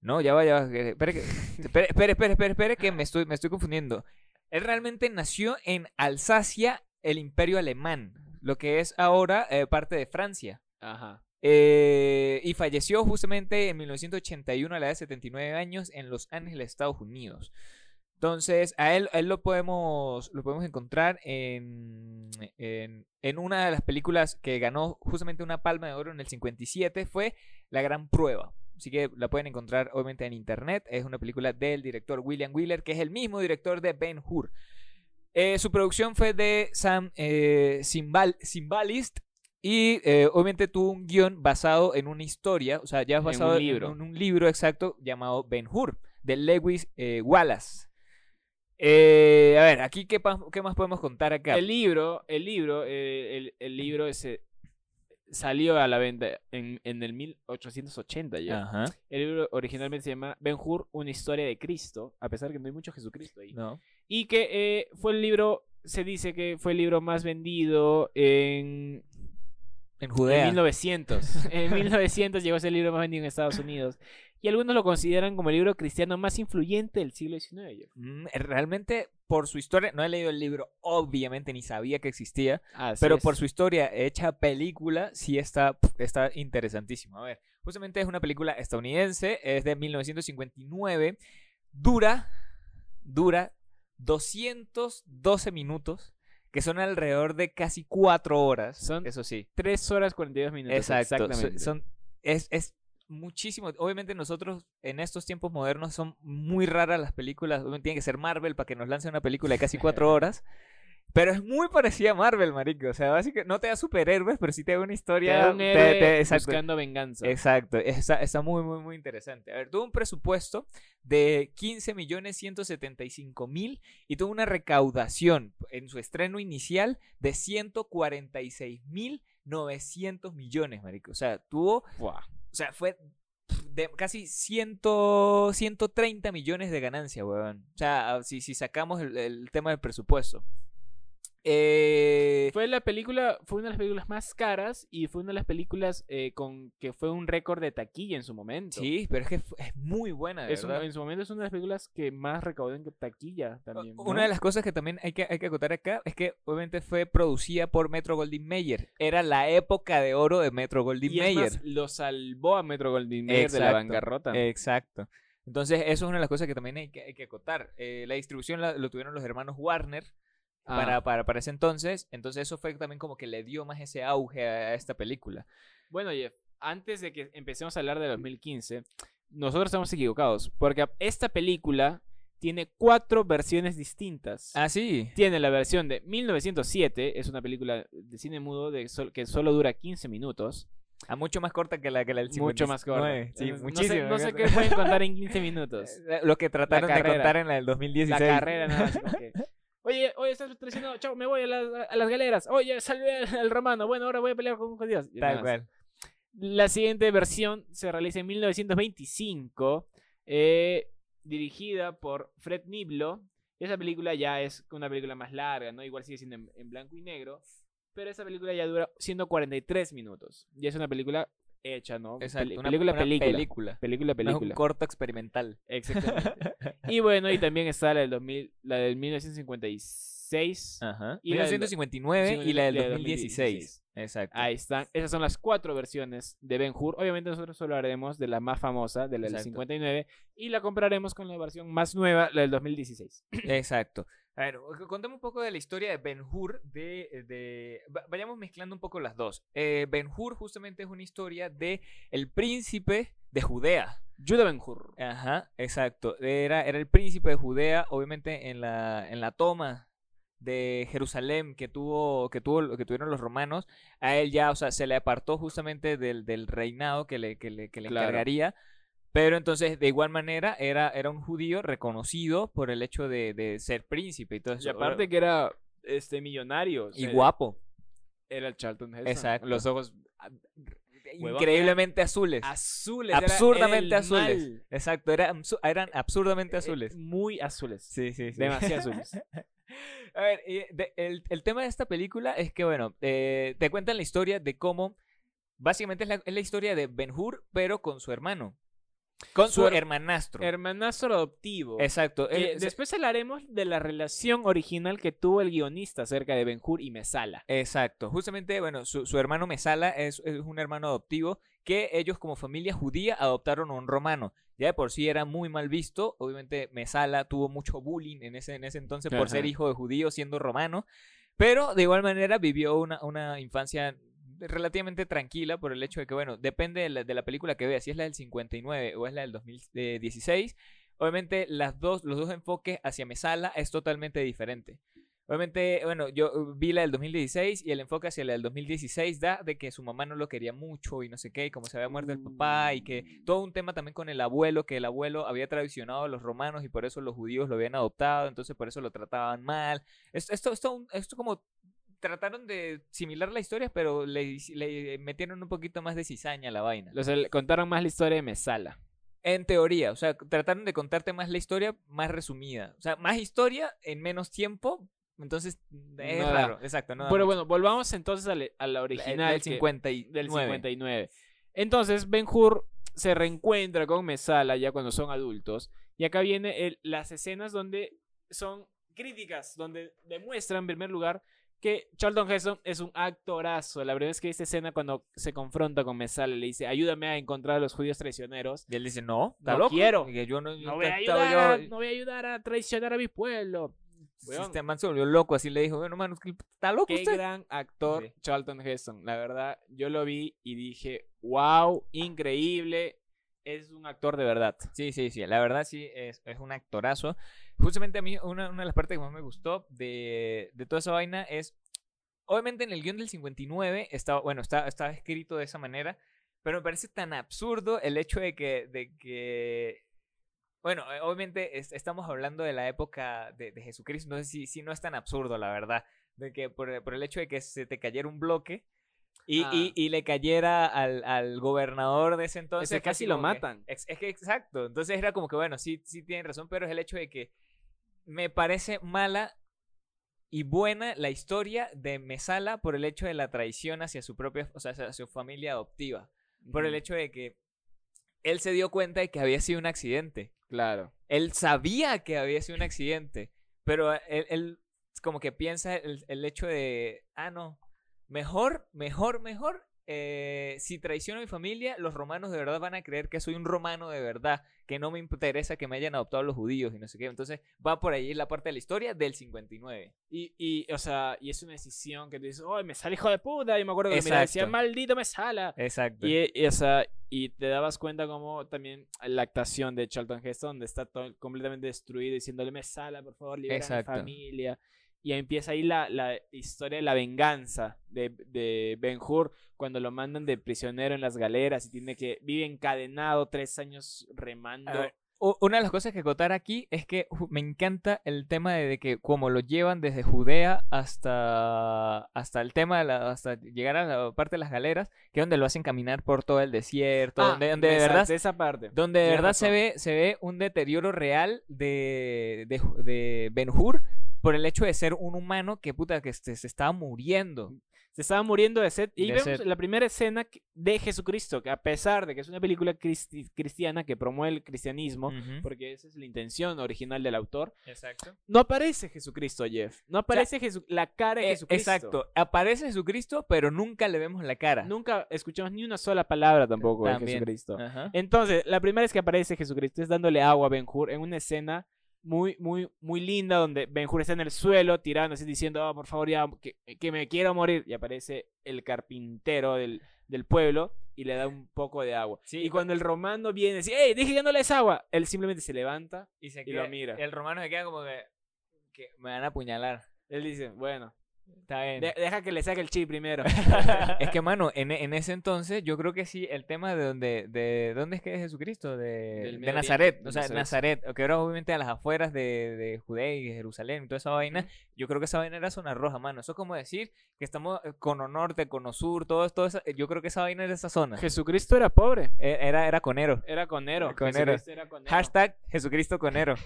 No, ya va, ya va. Espere, que, espere, [LAUGHS] espere, espere, espere, espere, que me estoy, me estoy confundiendo. Él realmente nació en Alsacia, el imperio alemán, lo que es ahora eh, parte de Francia. Ajá. Eh, y falleció justamente en 1981 a la edad de 79 años en Los Ángeles, Estados Unidos. Entonces, a él, a él lo, podemos, lo podemos encontrar en, en, en una de las películas que ganó justamente una palma de oro en el 57, fue La Gran Prueba. Así que la pueden encontrar obviamente en internet. Es una película del director William Wheeler, que es el mismo director de Ben Hur. Eh, su producción fue de Sam eh, Simbal- Simbalist y eh, obviamente tuvo un guion basado en una historia, o sea, ya es En un basado en libro. en un libro exacto llamado Ben Hur, de Lewis eh, Wallace. Eh, a ver, aquí qué, más podemos contar acá. El libro, el libro, eh, el, el libro ese salió a la venta en, en el 1880 ya. Ajá. El libro originalmente se llama Ben Hur, una historia de Cristo, a pesar que no hay mucho Jesucristo ahí. No. Y que eh, fue el libro, se dice que fue el libro más vendido en, En en Judea. [LAUGHS] 1900. en 1900 llegó a ser el libro más vendido en Estados Unidos. Y algunos lo consideran como el libro cristiano más influyente del siglo XIX. Mm, realmente, por su historia, no he leído el libro, obviamente, ni sabía que existía. Así Pero es. por su historia hecha película, sí está, está interesantísimo. A ver, justamente es una película estadounidense, es de 1959, dura, dura 212 minutos, que son alrededor de casi 4 horas. Son eso sí. 3 horas 42 minutos. Exacto. Exactamente. Son, es, es muchísimo. Obviamente nosotros en estos tiempos modernos son muy raras las películas. Tiene que ser Marvel para que nos lance una película de casi cuatro [LAUGHS] horas. Pero es muy parecida a Marvel, marico. O sea, básicamente no te da superhéroes, pero sí te da una Te historia. da un te- héroe te- exacto. buscando venganza. Exacto, está, está muy, muy, muy interesante. A ver, tuvo un presupuesto de 15 millones 175 mil y tuvo una recaudación en su estreno inicial de 146 mil 900 millones, marico. O sea, tuvo. O sea, fue de casi 100, 130 millones de ganancia, weón. O sea, si, si sacamos el, el tema del presupuesto. Eh, Fue la película, fue una de las películas más caras y fue una de las películas eh, con que fue un récord de taquilla en su momento. sí, pero es que es muy buena, de Es un- en su momento es una de las películas que más recaudó en taquilla también. ¿no? Una de las cosas que también hay que, hay que acotar acá es que obviamente fue producida por Metro Goldwyn Mayer. Era la época de oro de Metro Goldwyn y es Mayer. más, lo salvó a Metro Goldwyn Mayer de la bancarrota. Exacto. Entonces, eso es una de las cosas que también hay que, hay que acotar. Eh, la distribución la- lo tuvieron los hermanos Warner Ah, para, para, para ese entonces. Entonces, eso fue también como que le dio más ese auge a esta película. Bueno, Jeff, antes de que empecemos a hablar de 2015, nosotros estamos equivocados, porque esta película tiene cuatro versiones distintas. Ah, sí. Tiene la versión de 1907, es una película de cine mudo de sol- que solo dura 15 minutos. A mucho más corta que la, que la del Mucho más corta. 59. Sí, No sé- muchísimo. No sé, qué pueden contar en 15 [LAUGHS] minutos. Lo que trataron de contar en la del 2016. La carrera, nada más. [LAUGHS] Oye, oye, estás traicionado, chao, me voy a las, a las galeras. Oye, salvé al, al romano. Bueno, ahora voy a pelear con judíos. Tal cual. La siguiente versión se realiza en 1925, eh, dirigida por Fred Niblo. Esa película ya es una película más larga, ¿no? Igual sigue siendo en, en blanco y negro, pero esa película ya dura 143 minutos. Y es una película hecha, ¿no? Exacto, una- película, una película. película. Película, No es un película. corto experimental. Exactamente. [LAUGHS] y bueno, y también está la del, 2000, la del 1956. Ajá. Y la del- 1959 y la del la del 2016. Exacto. Ahí están. Esas son las cuatro versiones de Ben Hur. Obviamente nosotros solo haremos de la más famosa, de la del Exacto. 59, y la compraremos con la versión más nueva, la del 2016. Exacto. A ver, contame un poco de la historia de Ben Hur. De, de- va- vayamos mezclando un poco las dos. Eh, ben Hur justamente es una historia de el príncipe de Judea. Judah Ben Hur. Ajá, exacto. Era, era el príncipe de Judea, obviamente en la, en la toma de Jerusalén que tuvo, que tuvo, que tuvieron los romanos, a él ya, o sea, se le apartó justamente del, del reinado que le, que le, que le Claro. encargaría. Pero entonces, de igual manera, era, era un judío reconocido por el hecho de, de ser príncipe y todo Y eso. aparte que era este millonario. o y guapo. Era el Charlton Heston. Exacto. Los ojos ah, Increíblemente azules. azules. Absurdamente azules. mal. Exacto, era absu- eran absurdamente Eh, azules. Muy azules. Sí, sí, sí. Demasiado [LAUGHS] azules. A ver, y de- el, el tema de esta película es que, bueno, eh, te cuentan la historia de cómo, básicamente es la, es la historia de Ben Hur, pero con su hermano. Con su, Su her- hermanastro. Hermanastro adoptivo. Exacto. Después hablaremos de la relación original que tuvo el guionista acerca de Ben Hur y Mesala. Exacto. Justamente, bueno, su, su hermano Mesala es, es un hermano adoptivo que ellos como familia judía adoptaron a un romano. Ya de por sí era muy mal visto. Obviamente Mesala tuvo mucho bullying en ese, en ese entonces por ser hijo de judío siendo romano. Pero de igual manera vivió una, una infancia relativamente tranquila por el hecho de que, bueno, depende de la, de la película que veas, si es la del 59 o es la del 2016, obviamente las dos, los dos enfoques hacia Mesala es totalmente diferente. Obviamente, bueno, yo uh, vi la del 2016 y el enfoque hacia la del 2016 da de que su mamá no lo quería mucho y no sé qué, y como se había muerto el papá y que todo un tema también con el abuelo, que el abuelo había traicionado a los romanos y por eso los judíos lo habían adoptado, entonces por eso lo trataban mal. Esto, esto, esto, esto como trataron de similar la historia, pero le, metieron un poquito más de cizaña a la vaina. O sea, le contaron más la historia de Mesala. En teoría, o sea, trataron de contarte más la historia más resumida. O sea, más historia en menos tiempo. Entonces, es No da. raro, exacto. No Pero bueno, volvamos entonces a, la- a la La- original. del que- 59. del 59. Entonces, Ben Hur se reencuentra con Mesala ya cuando son adultos. Y acá viene el- las escenas donde son críticas, donde demuestran en primer lugar que Charlton Heston es un actorazo. La verdad es que esta escena cuando se confronta con Mesala le dice, ayúdame a encontrar a los judíos traicioneros. Y él dice, no, No loco. quiero. Y que yo no, yo No voy, a ayudar, a- yo- no voy a ayudar a traicionar a mi pueblo. Weón, Este man se volvió loco, así le dijo, bueno, mano, ¿está loco Qué usted? gran actor Sí. Charlton Heston. La verdad, yo lo vi y dije, wow, increíble. Es un actor de verdad. Sí, sí, sí, la verdad sí, es, es un actorazo. Justamente a mí, una, una de las partes que más me gustó de, de toda esa vaina es, obviamente en el guion del 59 estaba, bueno, está, estaba escrito de esa manera, pero me parece tan absurdo el hecho de que, de que bueno, eh, obviamente es- estamos hablando de la época de, de Jesucristo, no sé si, si no es tan absurdo, la verdad, de que por, por el hecho de que se te cayera un bloque y, Ah. y- y le cayera al, al gobernador de ese entonces. Ese casi lo que- matan. es, es que exacto, entonces era como que bueno, sí, sí tienen razón, pero es el hecho de que me parece mala y buena la historia de Mesala por el hecho de la traición hacia su propia, o sea, hacia su familia adoptiva, por el hecho de que él se dio cuenta de que había sido un accidente. Claro. Él sabía que había sido un accidente, pero él, él como que piensa el, el hecho de, ah, no, mejor, mejor, mejor, eh, si traiciono a mi familia, los romanos de verdad van a creer que soy un romano de verdad, que no me interesa que me hayan adoptado los judíos y no sé qué. Entonces va por ahí la parte de la historia del 59. Y, y, o sea, y es una decisión que te dices, oh, me sale hijo de puta. Y me acuerdo que me decía, maldito me sala. Exacto. Y, y, o sea, y te dabas cuenta como también la actuación de Charlton Heston, donde está todo completamente destruido, diciéndole, me sala, por favor, libera a mi familia. Y empieza ahí la, la historia de la venganza de, de Ben Hur cuando lo mandan de prisionero en las galeras y tiene que vive encadenado tres años remando. Ver, Una de las cosas que acotar aquí es que me encanta el tema de, de que como lo llevan desde Judea hasta, hasta el tema de la- hasta llegar a la parte de las galeras, que es donde lo hacen caminar por todo el desierto, Ah, donde, de verdad, esa parte. donde de verdad se ve, se ve un deterioro real de, de, de Ben Hur por el hecho de ser un humano que puta que se, se estaba muriendo. Se estaba muriendo de sed. Y De vemos sed. la primera escena de Jesucristo, que a pesar de que es una película cristi- cristiana que promueve el cristianismo, porque esa es la intención original del autor, Exacto. no aparece Jesucristo, Jeff. No aparece Jesu- la cara de Eh, Jesucristo. exacto. Aparece Jesucristo, pero nunca le vemos la cara. Nunca escuchamos ni una sola palabra tampoco de. Jesucristo. Ajá. Entonces, la primera vez que aparece Jesucristo es dándole agua a Ben Hur en una escena muy, muy, muy linda donde Ben Hur está en el suelo tirando así diciendo, "Ah, por favor, ya, que, que me quiero morir. Y aparece el carpintero del, del pueblo y le da un poco de agua. Sí, y cuando el romano viene y dice, hey, dije que no le des agua, él simplemente se levanta. Y, se y lo mira. El romano se queda como que, que me van a apuñalar. Él dice, bueno, Está bien. de- deja que le saque el chip primero. [LAUGHS] es que, mano, en, en ese entonces yo creo que sí, el tema de donde, de dónde es que es Jesucristo, de, de Nazaret, o sea, Nazaret. Nazaret, que era obviamente a las afueras de, de Judea y Jerusalén y toda esa vaina, yo creo que esa vaina era zona roja, mano, eso es como decir que estamos eh, cono norte, cono sur, todo, todo eso, yo creo que esa vaina era esa zona, Jesucristo era pobre. E- era, era conero. Era conero. Conero. Jesucristo era conero. Hashtag Jesucristo conero. [LAUGHS]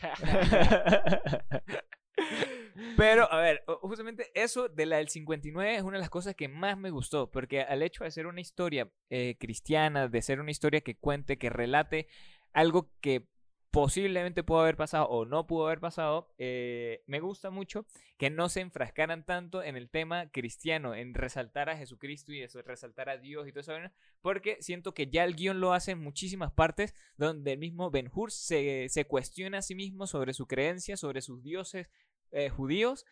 [LAUGHS] Pero, a ver, justamente eso de la del 59 es una de las cosas que más me gustó, porque al hecho de ser una historia eh, cristiana, de ser una historia que cuente, que relate algo que posiblemente pudo haber pasado o no pudo haber pasado, eh, me gusta mucho que no se enfrascaran tanto en el tema cristiano, en resaltar a Jesucristo y eso, resaltar a Dios y todo eso, porque siento que ya el guion lo hace en muchísimas partes donde el mismo Ben Hur se, se cuestiona a sí mismo sobre su creencia, sobre sus dioses eh, judíos,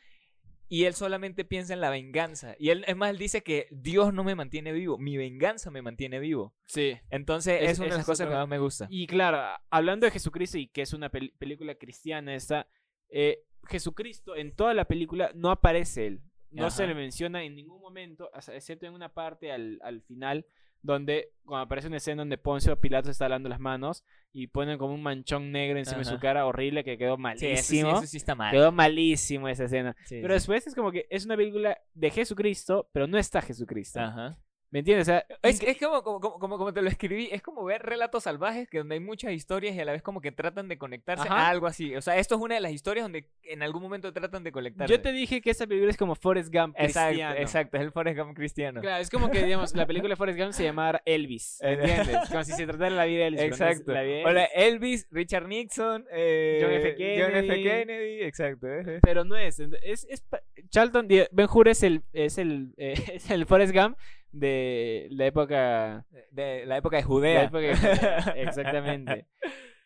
y él solamente piensa en la venganza. Y él, es más, él dice que Dios no me mantiene vivo, mi venganza me mantiene vivo. Sí. Entonces, Es- es, una de las cosas que más me gusta. Y claro, hablando de Jesucristo y que es una pel- película cristiana esta, eh, Jesucristo en toda la película no aparece él. No se le menciona en ningún momento, excepto en una parte al, al final, donde cuando aparece una escena donde Poncio Pilato está lavando las manos y ponen como un manchón negro encima de su cara horrible que quedó Sí, malísimo. eso, sí, eso sí está mal. Quedó malísimo esa escena. Pero después es como que es una película de Jesucristo, pero no está Jesucristo. Ajá. ¿Me entiendes? O sea, Es, es como, como, como, como, te lo escribí, es como ver relatos salvajes que donde hay muchas historias y a la vez como que tratan de conectarse Ajá. a algo así. O sea, esto es una de las historias donde en algún momento tratan de conectarse. yo te dije que esa película es como Forrest Gump Exacto, cristiano. exacto, es el Forrest Gump cristiano. Claro, es como que, digamos, la película de Forrest Gump se llamara Elvis. ¿me Eh, [LAUGHS] ¿Entiendes? Como si se tratara la vida de Elvis. Exacto. la vida de Hola, Elvis. Richard Nixon, eh, John F. John F. Kennedy. Kennedy, exacto. eh, eh. Pero no es. es, es Charlton, Ben Hur es el, es el, eh, [LAUGHS] es el Forrest Gump de la época. De la época de Judea. época de Judea, [LAUGHS] Exactamente.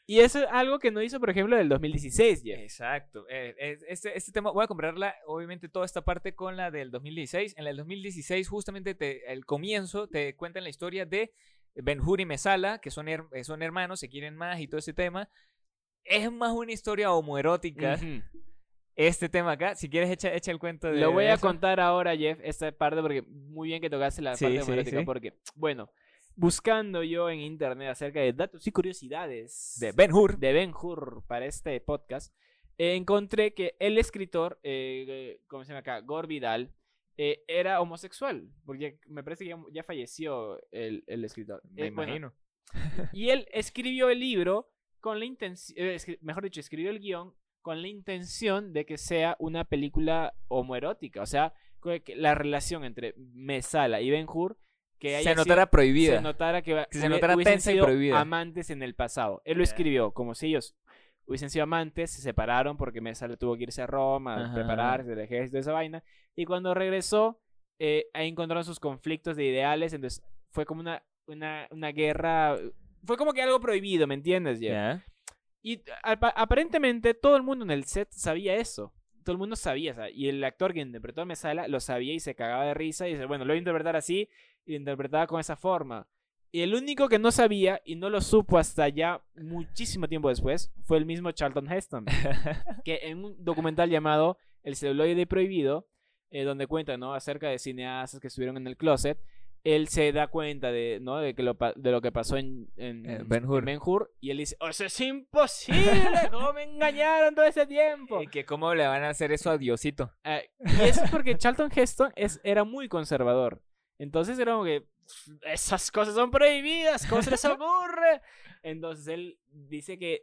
Y eso es algo que no hizo, por ejemplo, del 2016, Jeff. Exacto. eh, es- este, este tema, voy a compararla, obviamente, toda esta parte con la del 2016. En la del 2016, justamente, te, el comienzo te cuentan la historia de Ben Hur y Mesala, que son, her- son hermanos, se quieren más y todo ese tema. Es más una historia homoerótica. Este tema acá. Si quieres, echa, echa el cuento de Lo voy a eso. contar ahora, Jeff, esta parte, porque muy bien que tocaste la Sí, parte sí, homoerótica, sí. porque, bueno, buscando yo en internet acerca de datos y curiosidades De Ben Hur. de Ben Hur para este podcast, eh, encontré que el escritor, eh, eh, ¿cómo se llama acá? Gore Vidal, eh, era homosexual, porque me parece que ya, ya falleció el, el escritor. Me bueno, imagino. y él escribió el libro con la intención, mejor dicho, escribió el guion con la intención de que sea una película homoerótica, o sea, que la relación entre Mesala y Ben Hur que Se sido- notara prohibida. se notara que, Que se notara tensa y sido prohibida. amantes en el pasado. Él lo escribió como si ellos hubiesen sido amantes, se separaron porque Mesala tuvo que irse a Roma, a prepararse del ejército, esa vaina, y cuando regresó, eh, ahí encontraron sus conflictos de ideales, entonces fue como una, una, una guerra, fue como que algo prohibido, ¿me entiendes, Jeff? Y apa- aparentemente todo el mundo en el set sabía eso. Todo el mundo sabía, y el actor que interpretó a Mesala lo sabía y se cagaba de risa y dice, bueno, lo voy a interpretar así y lo interpretaba con esa forma. Y el único que no sabía y no lo supo hasta ya muchísimo tiempo después fue el mismo Charlton Heston, [LAUGHS] que en un documental llamado El celuloide prohibido, eh, donde cuenta ¿no? acerca de cineastas que estuvieron en el closet, él se da cuenta de, ¿no? de, que lo, de lo que pasó en, en Eh, Ben-Hur. en Ben-Hur, y él dice, "Oh, eso es imposible, [LAUGHS] ¿cómo me engañaron todo ese tiempo? Eh, que cómo le van a hacer eso a Diosito. Eh, y eso es porque Charlton Heston es, era muy conservador. Entonces era como que esas cosas son prohibidas, ¿cómo se les ocurre? Entonces él dice que,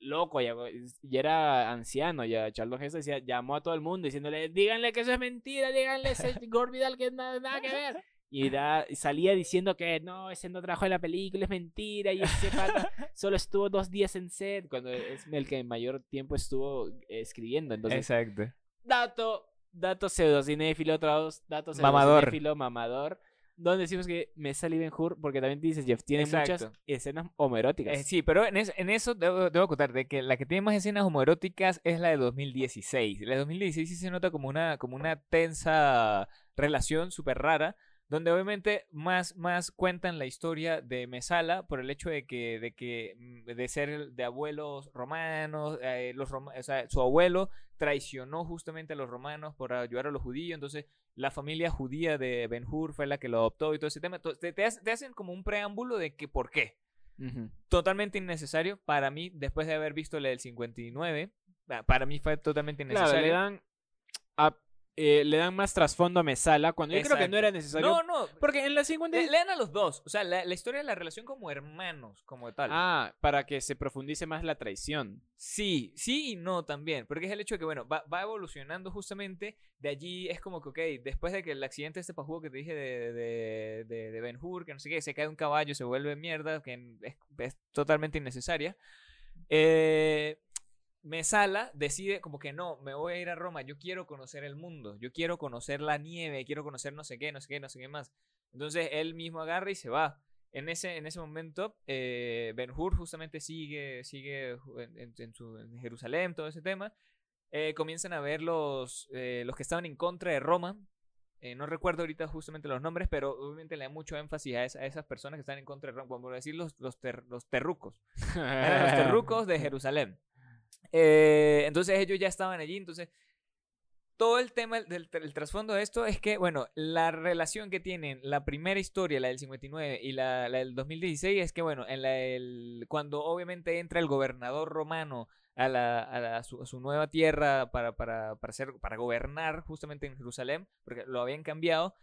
loco, ya, ya era anciano, ya Charlton Heston decía, llamó a todo el mundo diciéndole, díganle que eso es mentira, díganle a ese Gore Vidal que nada, nada que ver. Y, da- y salía diciendo que no, ese no trabajó en la película, es mentira, y ese [LAUGHS] pata solo estuvo dos días en set, cuando es el que mayor tiempo estuvo escribiendo. Entonces, Exacto. dato, dato pseudocinéfilo, otro dato Mamador. pseudocinéfilo, mamador. Donde decimos que me sale Ben Hur, porque también dices, Jeff, tiene muchas Exacto. escenas homoeróticas. Eh, sí, pero en, es- en eso debo, debo acotar de que la que tiene más escenas homoeróticas es la de 2016. La de 2016 sí se nota como una, como una tensa relación súper rara, donde obviamente más, más cuentan la historia de Mesala por el hecho de que, de que mm, de ser de abuelos romanos, eh, los roma- o sea, su abuelo traicionó justamente a los romanos por ayudar a los judíos, entonces la familia judía de Ben Hur fue la que lo adoptó y todo ese tema. Te, te te hacen como un preámbulo de que por qué Ujú. totalmente innecesario para mí después de haber visto la del 59 pa- para mí fue totalmente Claro, innecesario le dan, a- eh, le dan más trasfondo a Mesala, cuando yo creo que no Exacto. era necesario. no no porque en la 50... le- lean a los dos o sea la, la historia de la relación como hermanos como tal Ah, para que se profundice más la traición. sí sí y no también porque es el hecho de que bueno va, va evolucionando justamente de allí es como que ok después de que el accidente este pajugo que te dije de, de, de, de Ben Hur que no sé qué se cae un caballo se vuelve mierda que es, es totalmente innecesaria eh, Mesala decide como que no, me voy a ir a Roma, yo quiero conocer el mundo, yo quiero conocer la nieve, quiero conocer no sé qué, no sé qué, no sé qué más. Entonces él mismo agarra y se va. En ese, en ese momento, eh, Ben Hur justamente sigue, sigue en, en- en su- en Jerusalén, todo ese tema. Eh, comienzan a ver los, eh, los que estaban en contra de Roma. No recuerdo ahorita justamente los nombres, pero obviamente le da mucho énfasis a, esa- a esas personas que están en contra de Roma, por decir los, los, ter- los terrucos. [LAUGHS] Eran los terrucos de Jerusalén. Eh, entonces ellos ya estaban allí, entonces todo el tema del, del- el trasfondo de esto es que, bueno, la relación que tienen la primera historia, la del 59 y la, la del 2016 es que, bueno, en la cuando obviamente entra el gobernador romano a, la, a, la- a su, a su nueva tierra para, para, para, hacer, para gobernar justamente en Jerusalén, porque lo habían cambiado,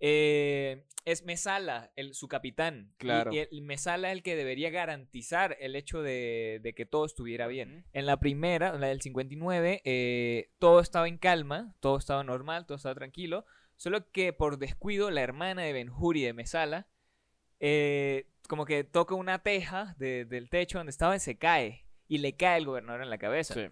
eh, es Mesala, el, su capitán. Claro. Y, el Mesala es el que debería garantizar el hecho de, de que todo estuviera bien. En la primera, la del 59, eh, todo estaba en calma, todo estaba normal, todo estaba tranquilo. Solo que por descuido, la hermana de Benjuri de Mesala, eh, como que toca una teja de- del techo donde estaba y se cae. Y le cae el gobernador en la cabeza. Sí.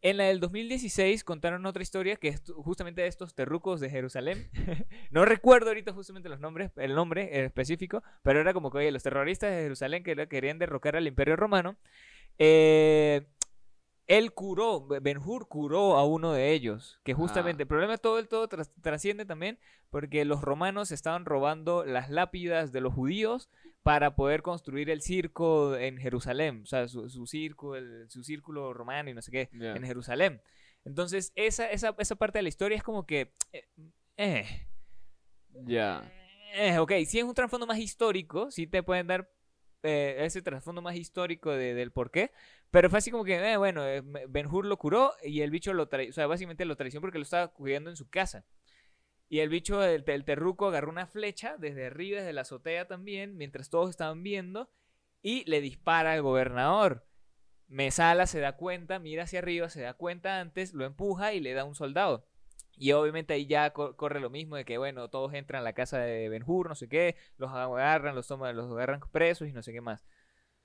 En la del 2016 contaron otra historia que es justamente de estos terrucos de Jerusalén. [LAUGHS] no recuerdo ahorita justamente los nombres, el nombre específico, pero era como que oye, los terroristas de Jerusalén que querían derrocar al Imperio Romano. eh, él curó, Ben Hur curó a uno de ellos, que justamente Ah. el problema todo el todo tras- trasciende también porque los romanos estaban robando las lápidas de los judíos para poder construir el circo en Jerusalén, o sea, su, su circo, el- su círculo romano y no sé qué, Ya. en Jerusalén. Entonces, esa, esa, esa parte de la historia es como que... eh, eh, Ya. eh, ok, si es un trasfondo más histórico, sí te pueden dar eh, ese trasfondo más histórico de- del por qué, pero fue así como que, eh, bueno, Ben Hur lo curó y el bicho lo traicionó, o sea, básicamente lo traicionó porque lo estaba cuidando en su casa. Y el bicho, el, el terruco, agarró una flecha desde arriba, desde la azotea también, mientras todos estaban viendo, y le dispara al gobernador. Mesala se da cuenta, mira hacia arriba, se da cuenta antes, lo empuja y le da un soldado. Y obviamente ahí ya co- corre lo mismo de que, bueno, todos entran a la casa de Ben Hur, no sé qué, los agarran, los toman, los agarran presos y no sé qué más.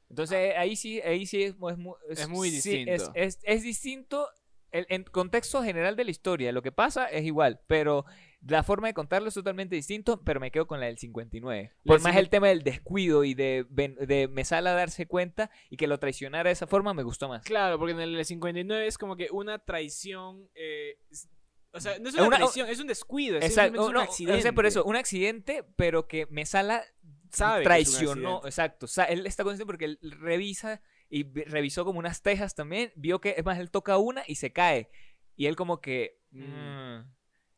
Entonces ahí sí, ahí sí es, es mu- Es muy sí, distinto. es, es- es distinto. El, en contexto general de la historia, lo que pasa es igual, pero la forma de contarlo es totalmente distinto, pero me quedo con la del 59. Por La más el tema del descuido y de, de Mesala darse cuenta y que lo traicionara de esa forma me gustó más. Claro, porque en el 59 es como que una traición. eh, es- o sea, no es Es una, una- traición, es un descuido. Es Exacto, simplemente no, accidente. o sea, por eso, un accidente, pero que Mesala Sabe es traicionó, exacto. O sea, él está consciente porque él revisa y vi- revisó como unas tejas también, vio que, es más, él toca una y se cae. Y él como que Mm, mm,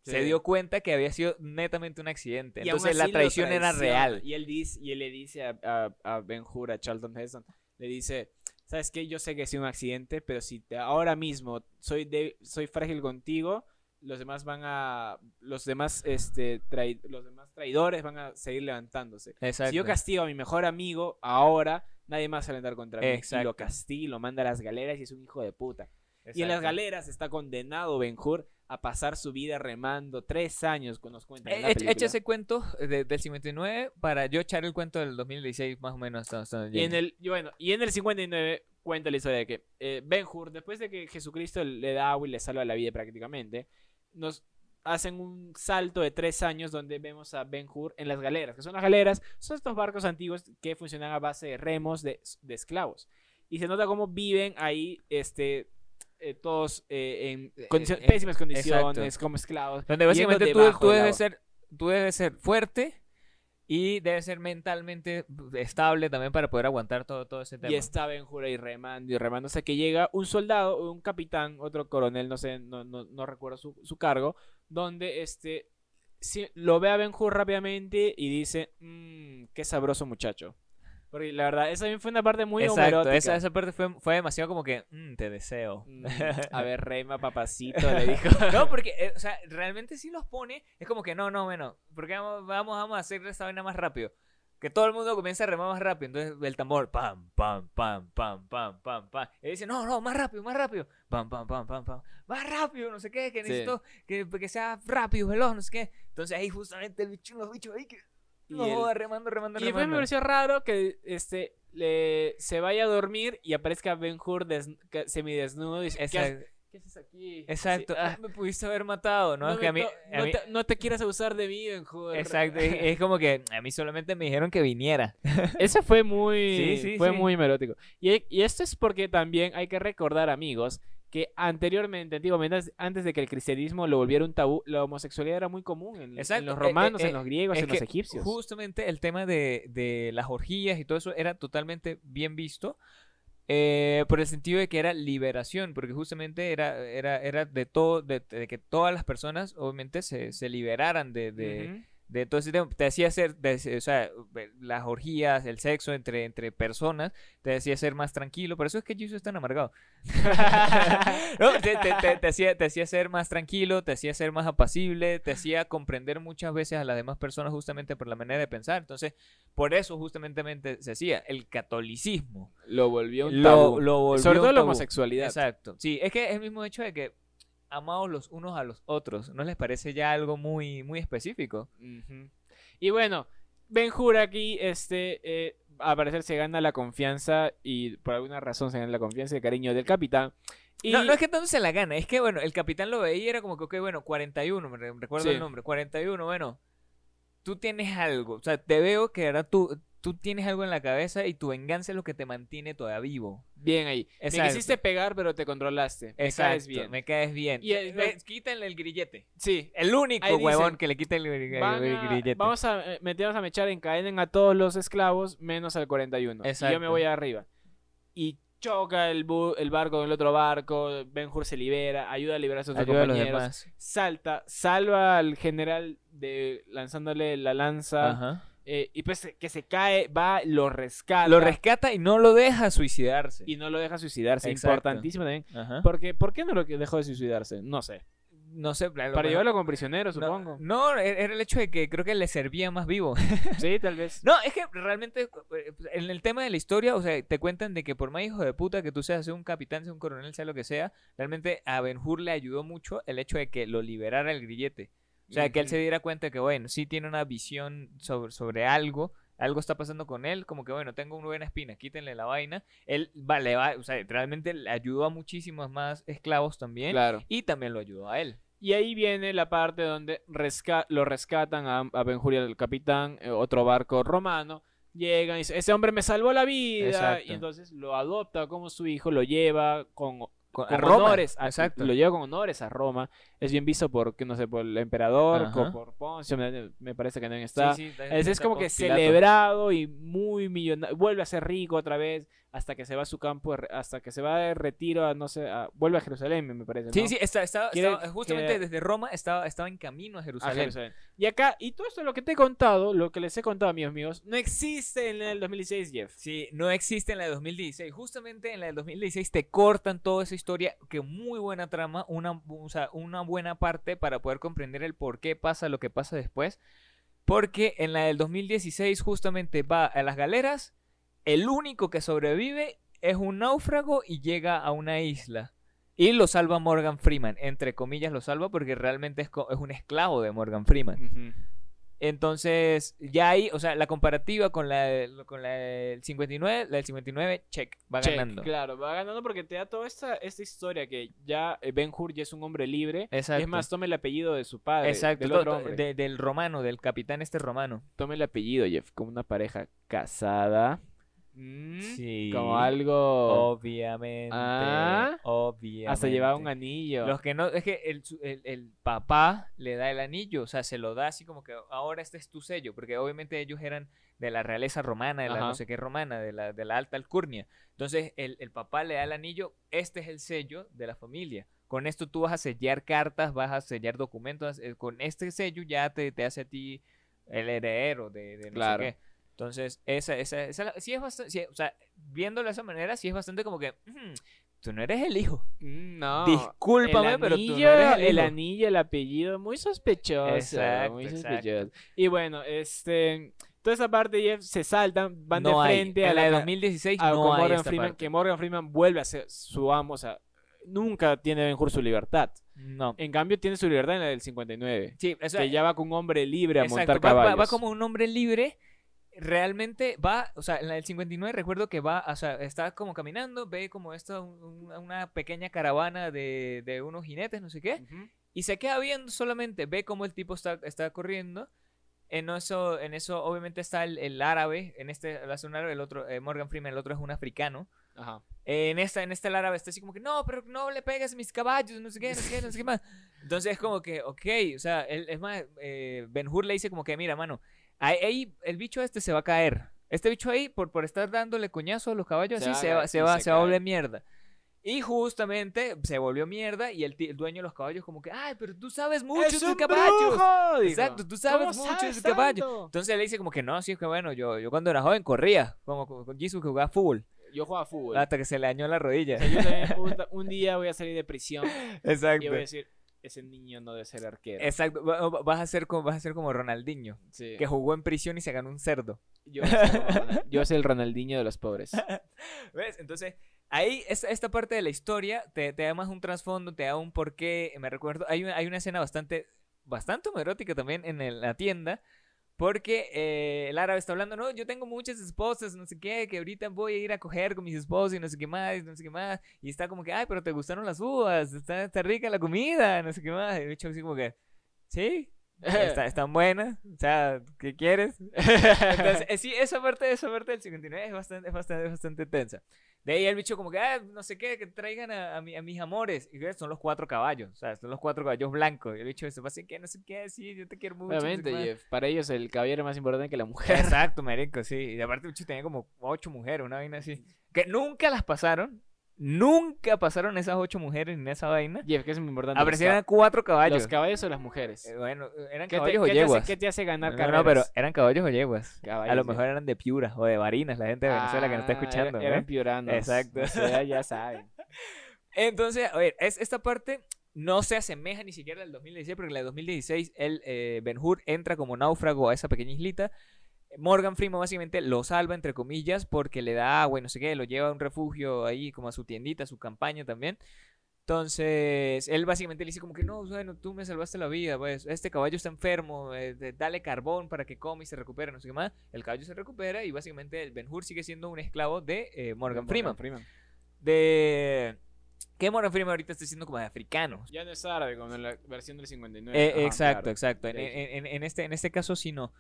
sí. se dio cuenta que había sido netamente un accidente. Y Entonces la lo traición era real. Y él, dice, y él le dice a, a, a Ben Hur, a Charlton Heston, le dice, ¿sabes qué? Yo sé que ha sido un accidente, pero si te- ahora mismo soy, de, soy frágil contigo, los demás van a, los demás, este, trai- los demás traidores van a seguir levantándose. Exacto. Si yo castigo a mi mejor amigo ahora, nadie más va a andar contra mí. Y Exacto. lo castiga y lo manda a las galeras y es un hijo de puta. Y en las Exacto. galeras está condenado Ben Hur a pasar su vida remando tres años, nos cuentan en la Eh, echa- ese cuento de- del 59 para yo echar el cuento del 2016 más o menos. hasta- hasta Y en el, y bueno, y en el 59 cuenta la historia de que eh, Ben Hur, después de que Jesucristo le da agua y le salva la vida prácticamente, nos hacen un salto de tres años donde vemos a Ben Hur en las galeras. que son las galeras? Son estos barcos antiguos que funcionan a base de remos de, de esclavos. Y se nota cómo viven ahí este, eh, todos eh, en Eh, condicio- eh, pésimas condiciones, exacto. como esclavos. Donde básicamente tú, tú debes ser, tú debes ser fuerte y debes ser mentalmente estable también para poder aguantar todo, todo ese tema. Y está Ben Hur ahí remando y remando hasta que llega un soldado, un capitán, otro coronel, no sé, no, no, no recuerdo su, su cargo, donde este sí, lo ve a Ben Hur rápidamente y dice, "Mm, qué sabroso muchacho. Porque la verdad, esa también fue una parte muy Exacto, esa, esa parte fue, fue demasiado como que, "Mm, te deseo. Mm, [LAUGHS] a ver, rema, papacito, [LAUGHS] le dijo. No, porque, eh, o sea, realmente si los pone, es como que no, no, bueno, porque vamos, vamos, vamos a hacer esta vaina más rápido. Que todo el mundo comienza a remar más rápido. Entonces el tambor, pam, pam, pam, pam, pam, pam, pam. Y dice, no, no, más rápido, más rápido. Pam, pam, pam, pam, pam. Más rápido, no sé qué, que Sí. necesito que, que sea rápido, veloz, no sé qué. Entonces ahí justamente el bicho, los bichos ahí que Y no el- joda, remando, remando, Y después me remando. pareció raro que este le, se vaya a dormir y aparezca Ben Hur des, semidesnudo y ¿qué, haces- Exacto. aquí? Sí, ah, me pudiste haber matado, ¿no? no, es que a mí, to- a no mí- te, no te quieras abusar de mí, Hur. Exacto, es, es como que a mí solamente me dijeron que viniera. [LAUGHS] Ese fue muy, Sí, sí, fue sí. muy merótico. Y, y esto es porque también hay que recordar, amigos, que anteriormente, antiguamente, antes- de que el cristianismo lo volviera un tabú, la homosexualidad era muy común en, en los eh, romanos, eh, en los griegos, en los egipcios. Justamente el tema de, de las orgías y todo eso era totalmente bien visto. Eh, por el sentido de que era liberación, porque justamente era, era, era de todo, de, de que todas las personas obviamente se, se liberaran de, de. De ese tema. Te hacía hacer, de- o sea, las orgías, el sexo entre, entre personas, te hacía ser más tranquilo. Por eso es que Jesus es tan amargado. [LAUGHS] No, te, te- te- te hacía, te hacía ser más tranquilo, te hacía ser más apacible, te hacía comprender muchas veces a las demás personas justamente por la manera de pensar. Entonces, por eso justamente se hacía el catolicismo. Lo volvió un Lo, tabú. lo volvió Sobre todo la homosexualidad. Exacto. Sí, es que es el mismo hecho de que amados los unos a los otros. ¿No les parece ya algo muy, muy específico? Y bueno, Ben Hur aquí, este, eh, al parecer se gana la confianza y por alguna razón se gana la confianza y el cariño del capitán. Y No, no es que tanto se la gana, es que bueno, el capitán lo veía y era como que, ok, bueno, 41, me re- recuerdo Sí. el nombre, 41, bueno, tú tienes algo, o sea, te veo que ahora tú, tú tienes algo en la cabeza y tu venganza es lo que te mantiene todavía vivo. bien ahí. Me Exacto. quisiste pegar, pero te controlaste. Me Exacto, caes bien. me caes bien. Y el- quítenle el grillete. Sí. El único dicen, huevón que le quita el, grillete. vamos a eh, meternos a mechar, encadenen a todos los esclavos menos al 41. Y yo me Exacto. voy arriba. Y choca el, bu- el barco con el otro barco. Ben Hur se libera, ayuda a liberar a sus otros Ayuda a los compañeros. Salta, salva al general de lanzándole la lanza. Ajá. Eh, y pues que se cae, va, lo rescata. Lo rescata y no lo deja suicidarse. y no lo deja suicidarse. Exacto. Importantísimo también. Ajá. Porque, ¿Por qué no lo dejó de suicidarse? No sé. No sé, Para mejor- llevarlo como prisionero, supongo. No, e-, era el hecho de que creo que le servía más vivo. [LAUGHS] Sí, tal vez. No, es que realmente eh, en el tema de la historia, o sea, te cuentan de que por más hijo de puta que tú seas, sea un capitán, sea un coronel, sea lo que sea, realmente a Ben Hur le ayudó mucho el hecho de que lo liberara el grillete. O sea, que él se diera cuenta que, bueno, sí tiene una visión sobre, sobre algo, algo está pasando con él, como que, bueno, tengo una buena espina, quítenle la vaina. Él va, le va, o sea, realmente le ayudó a muchísimos más esclavos también, Claro. y también lo ayudó a él. Y ahí viene la parte donde resca- lo rescatan a, a Ben Hur y al capitán, eh, otro barco romano. Llegan y dice, ese hombre me salvó la vida. Exacto. Y entonces lo adopta como su hijo, lo lleva con, Con, con a Roma, honores. a- exacto. Lo lleva con honores a Roma. Es bien visto por, que no sé, por el emperador, co- por Poncio, me, me parece que también está. Sí, sí, Es, es está como que Pilato. celebrado y muy millonario. Vuelve a ser rico otra vez. Hasta que se va a su campo, hasta que se va de retiro, a, no sé, a- vuelve a Jerusalén, me- parece. Sí, ¿no? sí, está, estaba- Quiere- estaba- justamente quiere- desde Roma estaba, estaba en camino a a Jerusalén. Jerusalén. Y acá, y todo esto lo que te he contado, lo que les he contado, amigos míos, no existe en el 2016, Jeff. Sí, no existe en la de 2016. Justamente en la del 2016 te cortan toda esa historia, que muy buena trama, una, o sea, una buena parte para poder comprender el por qué pasa lo que pasa después. Porque en la del 2016 justamente va a las galeras, el único que sobrevive es un náufrago y llega a una isla. Y lo salva Morgan Freeman, entre comillas lo salva porque realmente es, un esclavo de Morgan Freeman. Entonces, ya ahí, o sea, la comparativa con la, del- con la del 59, la del 59, check, va Check, ganando. Claro, va ganando porque te da toda esta, esta historia que ya eh, Ben Hur ya es un hombre libre. Exacto. Es más, tome el apellido de su padre. Exacto, del to- otro to- hombre. de- del romano, del capitán este romano. Tome el apellido, Jeff, como una pareja casada. Mm, Sí. Como algo... Obviamente. Ah. obviamente. hasta llevaba un anillo. Los que no, es que el, el- el papá le da el anillo, o sea, se lo da así como que ahora este es tu sello, porque obviamente ellos eran de la realeza romana, de la Ajá. no sé qué romana, de la, de la alta alcurnia. Entonces el, el papá le da el anillo, este es el sello de la familia. Con esto tú vas a sellar cartas, vas a sellar documentos, eh, con este sello ya te, te hace a ti el heredero de, de no Claro. sé qué. Entonces, esa, esa, esa, sí es bastante, o sea, viéndolo de esa manera, sí es bastante como que, "Mm, tú no eres el hijo. Mm, no. Discúlpame, pero tú no eres el el hijo. anillo, el apellido, muy sospechoso. Exacto, muy exacto. sospechoso. Y bueno, este, toda esa parte Jeff se saltan, van no de hay. frente a en la la de ca- 2016 a- no con hay Morgan Freeman, parte. que Morgan Freeman vuelve a ser su amo, o sea, nunca tiene Ben Hur su libertad. No. En cambio tiene su libertad en la del 59, Sí, o sea, que ya va con un hombre libre a exacto, montar va- va, caballos. va como un hombre libre. Realmente va, o sea, en del 59 recuerdo que va, o sea, está como caminando, ve como esto, un- un- una pequeña caravana de, de unos jinetes, no sé qué, Ujú. y se queda viendo solamente, ve cómo el tipo está, está corriendo. En eso, en eso obviamente está el, el árabe, en este el hace un árabe, el otro, eh, Morgan Freeman, el otro es un africano. Ajá. Eh, en esta, en este el árabe está así como que, no, pero no le pegues a mis caballos, no sé qué, no sé qué, no sé qué más. [LAUGHS] Entonces es como que, ok, o sea, él- es más, eh, Ben Hur le dice como que, mira, mano, ahí, ahí el bicho este se va a caer. Este bicho ahí, por, por estar dándole coñazo a los caballos Se así, va se va, se y va, se se va a volver mierda. Y justamente se volvió mierda y el, el dueño de los caballos como que, ay, pero tú sabes mucho ¡Es de caballos. brujo! Exacto, tú sabes ¿Cómo mucho de caballos. Entonces él dice como que no, sí es que bueno, yo, yo cuando era joven corría, como con Jesus que jugaba fútbol, Yo jugaba fútbol. hasta que se le dañó la rodilla. O sea, yo también [LAUGHS] un, un día voy a salir de prisión y Exacto. voy a decir, ese niño no debe ser arquero. Exacto, va- va- vas a ser como, vas a ser como Ronaldinho, Sí. que jugó en prisión y se ganó un cerdo. Yo, voy el Ronaldinho de los pobres. [LAUGHS] ¿Ves? Entonces, ahí esta, esta parte de la historia te, te da más un trasfondo, te da un porqué. Me recuerdo, hay una, hay una escena bastante, bastante homoerótica también en el- la tienda. Porque eh, el árabe está hablando, no, yo tengo muchas esposas, no sé qué, que ahorita voy a ir a coger con mis esposos y no sé qué más, y no sé qué más. Y está como que, ay, pero te gustaron las uvas, está, está rica la comida, no sé qué más. Y el bicho así como que, sí, está, [LAUGHS] están buenas, o sea, ¿qué quieres? [LAUGHS] Entonces, eh, sí, esa parte, esa parte del 59 es bastante, es bastante, es bastante tensa. De ahí el bicho como que, ah, no sé qué, que traigan a, a, mi- a mis amores. Y son los cuatro caballos, o sea, son los cuatro caballos blancos. Y el bicho se va así, que no sé qué, sí, yo te quiero mucho. no sé Obviamente, qué más". Jeff, para ellos el caballero es más importante que la mujer. Exacto, marico, sí. Y aparte el bicho tenía como ocho mujeres, una vaina así. Que nunca las pasaron. Nunca pasaron esas ocho mujeres en esa vaina. Jeff, que es muy importante. Aparecieron cuatro caballos. ¿Los caballos o las mujeres? Eh, bueno, eran ¿Qué te, caballos o qué te hace, yeguas. qué te hace ganar No, carreras? no, pero eran caballos o yeguas. Caballos, A lo mejor eran de Piura o de Barinas, la gente de Venezuela que nos está Ah, escuchando. era- Eran ¿eh? piuranos. Exacto. O sea, ya saben. [LAUGHS] Entonces, a ver, es, esta parte no se asemeja ni siquiera al 2016, porque en de 2016 el eh, Ben Hur entra como náufrago a esa pequeña islita. Morgan Freeman básicamente lo salva, entre comillas, porque le da agua y no sé qué, lo lleva a un refugio ahí, como a su tiendita, a su campaña también. Entonces, él básicamente le dice como que no, bueno, tú me salvaste la vida, pues, este caballo está enfermo, eh, dale carbón para que come y se recupere, no sé qué más. El caballo se recupera y básicamente el Ben Hur sigue siendo un esclavo de eh, Morgan, Freeman. De... Que Morgan Freeman ahorita está siendo como de africano. Ya no es árabe como en la versión del 59. Eh, Ajá, exacto, claro. exacto. En- en este, en este caso sí no.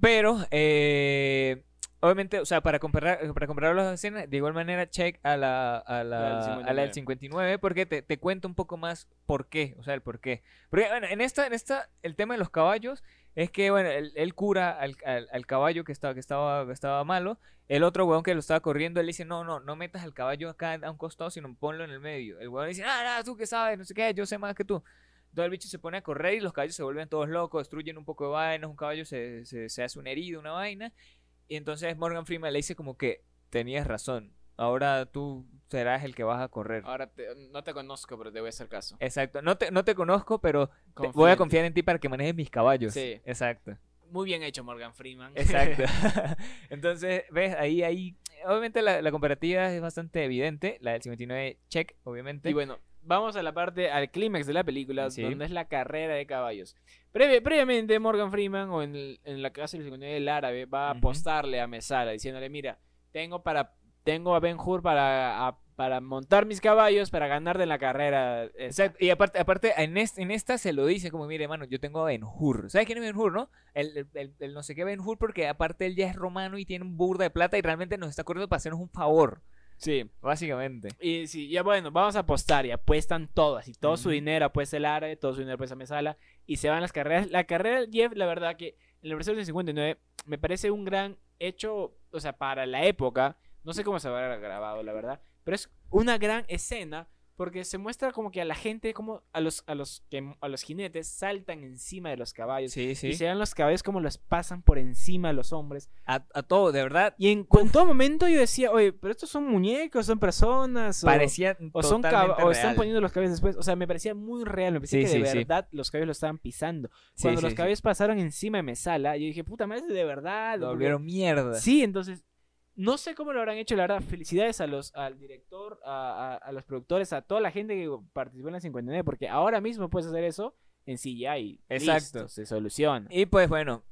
Pero, eh, obviamente, o sea, para comparar, para comparar las escenas, de igual manera, check a la, a la, La del a la del 59, porque te, te cuento un poco más por qué, o sea, el por qué. Porque, bueno, en esta, en esta, el tema de los caballos es que, bueno, él, él cura al, al- al caballo que estaba, que, estaba, que estaba malo. El otro weón que lo estaba corriendo, él dice, no, no, no metas al caballo acá a un costado, sino ponlo en el medio. El weón dice, ah, no, tú que sabes, no sé qué, yo sé más que tú. Entonces el bicho se pone a correr y los caballos se vuelven todos locos, destruyen un poco de vainas, un caballo se, se, se hace una herida, una vaina. Y entonces Morgan Freeman le dice como que tenías razón, ahora tú serás el que vas a correr. Ahora te- no te conozco, pero te voy a hacer caso. Exacto, no te, no te conozco, pero te- voy a confiar en ti para que manejes mis caballos. Sí. Exacto. Muy bien hecho, Morgan Freeman. Exacto. [LAUGHS] [LAUGHS] Entonces, ves, ahí, ahí, obviamente la, la comparativa es bastante evidente, la del 59 check, obviamente. Y bueno, vamos a la parte, al clímax de la película, Sí. donde es la carrera de caballos. Previa- previamente, Morgan Freeman, o en, el- en la casa del 59 del árabe, va a apostarle a Mesala, diciéndole, mira, tengo para tengo a Ben Hur para, a- para montar mis caballos, para ganar de la carrera. esa". Exacto, Y aparte, aparte en, est- en esta se lo dice como, mire, hermano, yo tengo a Ben Hur. ¿Sabes quién es Ben Hur, no? El, el- el- el no sé qué Ben Hur, porque aparte él ya es romano y tiene un burda de plata y realmente nos está corriendo para hacernos un favor, Sí. básicamente. Y sí, ya bueno, vamos a apostar y apuestan todas. Y todo su dinero apuesta el árabe, todo su dinero apuesta Mesala. Y se van las carreras. La carrera del Jeff, la verdad que en versión del 59 me parece un gran hecho, o sea, para la época. No sé cómo se habrá grabado, la verdad. Pero es una gran escena porque se muestra como que a la gente, como a los, a los, que, a los jinetes saltan encima de los caballos. Sí, sí. Y se ven los caballos como los pasan por encima de los hombres. A, a todo, de verdad. Y en, en todo momento yo decía, oye, pero estos son muñecos, son personas. o- Parecía o son totalmente o están real. poniendo los caballos después. O sea, me parecía muy real. Me parecía Sí, que de sí, verdad los caballos lo estaban pisando. Cuando los caballos pasaron encima de Mesala, yo dije, puta madre, de verdad. Lo volvieron mierda. Sí, entonces, no sé cómo lo habrán hecho, la verdad. Felicidades a los, al director, a, a- a los productores, a toda la gente que participó en la 59, porque ahora mismo puedes hacer eso en CGI. Exacto. Listo, se soluciona. Y pues bueno,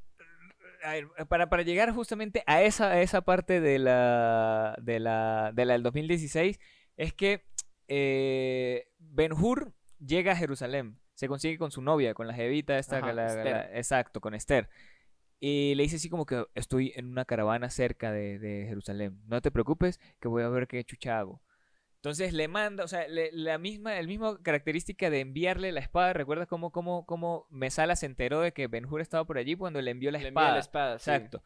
para, para llegar justamente a esa, a esa parte de la, de la, de la del 2016, es que eh, Ben Hur llega a Jerusalén, se consigue con su novia, con la jevita esta, Ajá, que la- Esther. la- exacto, con Esther. Y le dice así como que estoy en una caravana cerca de, de Jerusalén. No te preocupes, que voy a ver qué chucha hago. Entonces le manda, o sea, le- la misma, el mismo característica de enviarle la espada. ¿Recuerdas cómo, cómo, cómo Mesala se enteró de que Ben Hur estaba por allí cuando le envió la Le espada? la espada, sí. Exacto.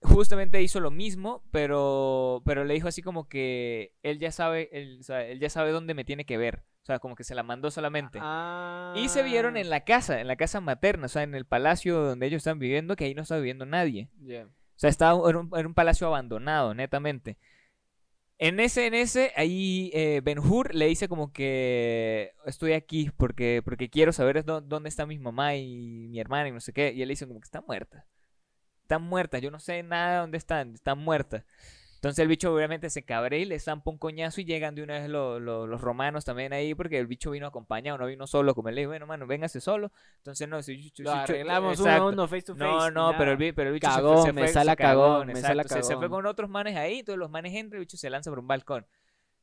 Justamente hizo lo mismo, pero, pero le dijo así como que él ya sabe, él, o sea, él ya sabe dónde me tiene que ver. O sea, como que se la mandó solamente. Y se vieron Ah, en la casa, en la casa materna, o sea, en el palacio donde ellos están viviendo, que ahí no está viviendo nadie. O sea, estaba, era, un, era un palacio abandonado, netamente. En ese, en ese, ahí eh, Ben Hur le dice como que estoy aquí porque, porque quiero saber dó- dónde está mi mamá y mi hermana y no sé qué. Y él le dice como que están muertas. Están muertas, yo no sé nada de dónde están, están muertas. Entonces el bicho obviamente se cabrea y le zampa un coñazo y llegan de una vez lo- lo- los romanos también ahí porque el bicho vino acompañado, no vino solo, como él le dijo, bueno, mano, véngase solo. Entonces no, si, si- Lo si- arreglamos uno a uno face to face. No, no, pero el, pero el bicho se Cagó, fue, se me fue, sala se cagó, me exacto, se- Se, fue con otros manes ahí, todos los manes entran, el bicho se lanza por un balcón.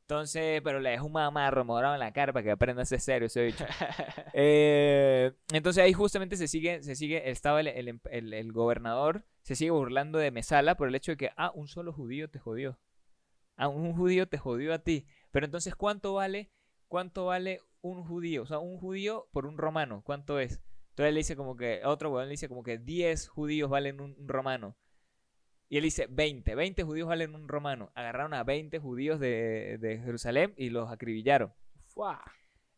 Entonces, pero le deja un mamarro morado en la cara para que aprenda a ser serio ese bicho. [LAUGHS] Eh, entonces ahí justamente se sigue, se sigue, estaba el, el, el- el gobernador, se sigue burlando de Mesala por el hecho de que, ah, un solo judío te jodió. Ah, un judío te jodió a ti. Pero entonces, ¿cuánto vale, cuánto vale un judío? O sea, un judío por un romano, ¿cuánto es? Entonces él dice como que, otro weón le dice como que 10 judíos valen un, un romano. Y él dice 20, 20 judíos valen un romano. Agarraron a 20 judíos de, de Jerusalén y los acribillaron.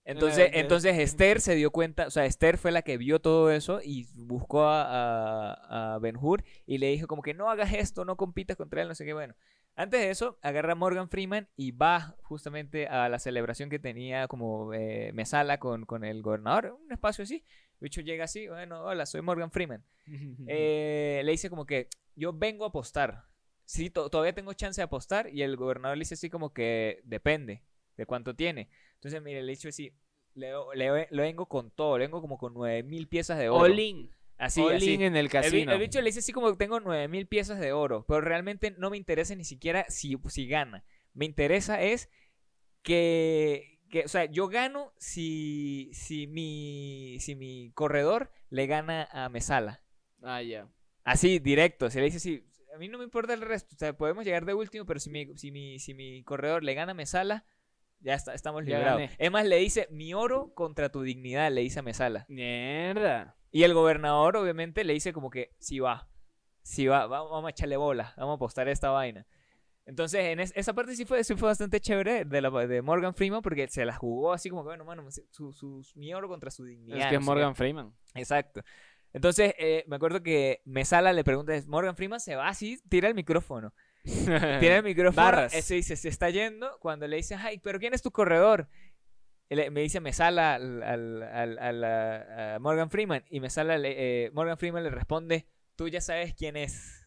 Entonces, de- entonces Esther se dio cuenta, o sea, Esther fue la que vio todo eso y buscó a, a, a Ben Hur y le dijo como que no hagas esto, no compitas contra él, no sé qué, bueno. Antes de eso, agarra a Morgan Freeman y va justamente a la celebración que tenía como eh, Mesala con, con el gobernador, un espacio así. Bicho llega así, bueno, hola, soy Morgan Freeman. [LAUGHS] Eh, le dice como que yo vengo a apostar. Sí, to- todavía tengo chance de apostar. Y el gobernador le dice así como que depende de cuánto tiene. Entonces, mire, le dice así, le, le- le vengo con todo, le vengo como con nueve mil piezas de oro. All in. Así, All así. in en el casino. el bicho le dice así como que tengo nueve mil piezas de oro, pero realmente no me interesa ni siquiera si, si gana. Me interesa es que, que, o sea, yo gano si, si, mi, si mi corredor le gana a Mesala. Ah, ya. Así, directo. Se le dice así. A mí no me importa el resto. O sea, podemos llegar de último, pero si mi, si mi, si mi corredor le gana a Mesala, ya está, estamos librados. Es más, le dice mi oro contra tu dignidad, le dice a Mesala. Mierda. Y el gobernador, obviamente, le dice como que sí va. Sí va, va- vamos a echarle bola, vamos a apostar esta vaina. Entonces, en es- esa parte sí fue, sí fue bastante chévere de, la, de Morgan Freeman porque se la jugó así como que, bueno, mano, su, su, mi oro contra su dignidad. Es que no es. Morgan Freeman. Exacto. Entonces, eh, me acuerdo que Mesala le pregunta, Morgan Freeman se va así, tira el micrófono. [LAUGHS] Tira el micrófono, Barras. ese dice, se está yendo. Cuando le dice, ay, pero ¿quién es tu corredor? Él- me dice Mesala al, al, al- al- a Morgan Freeman. Y Mesala le- eh, Morgan Freeman le responde, tú ya sabes quién es.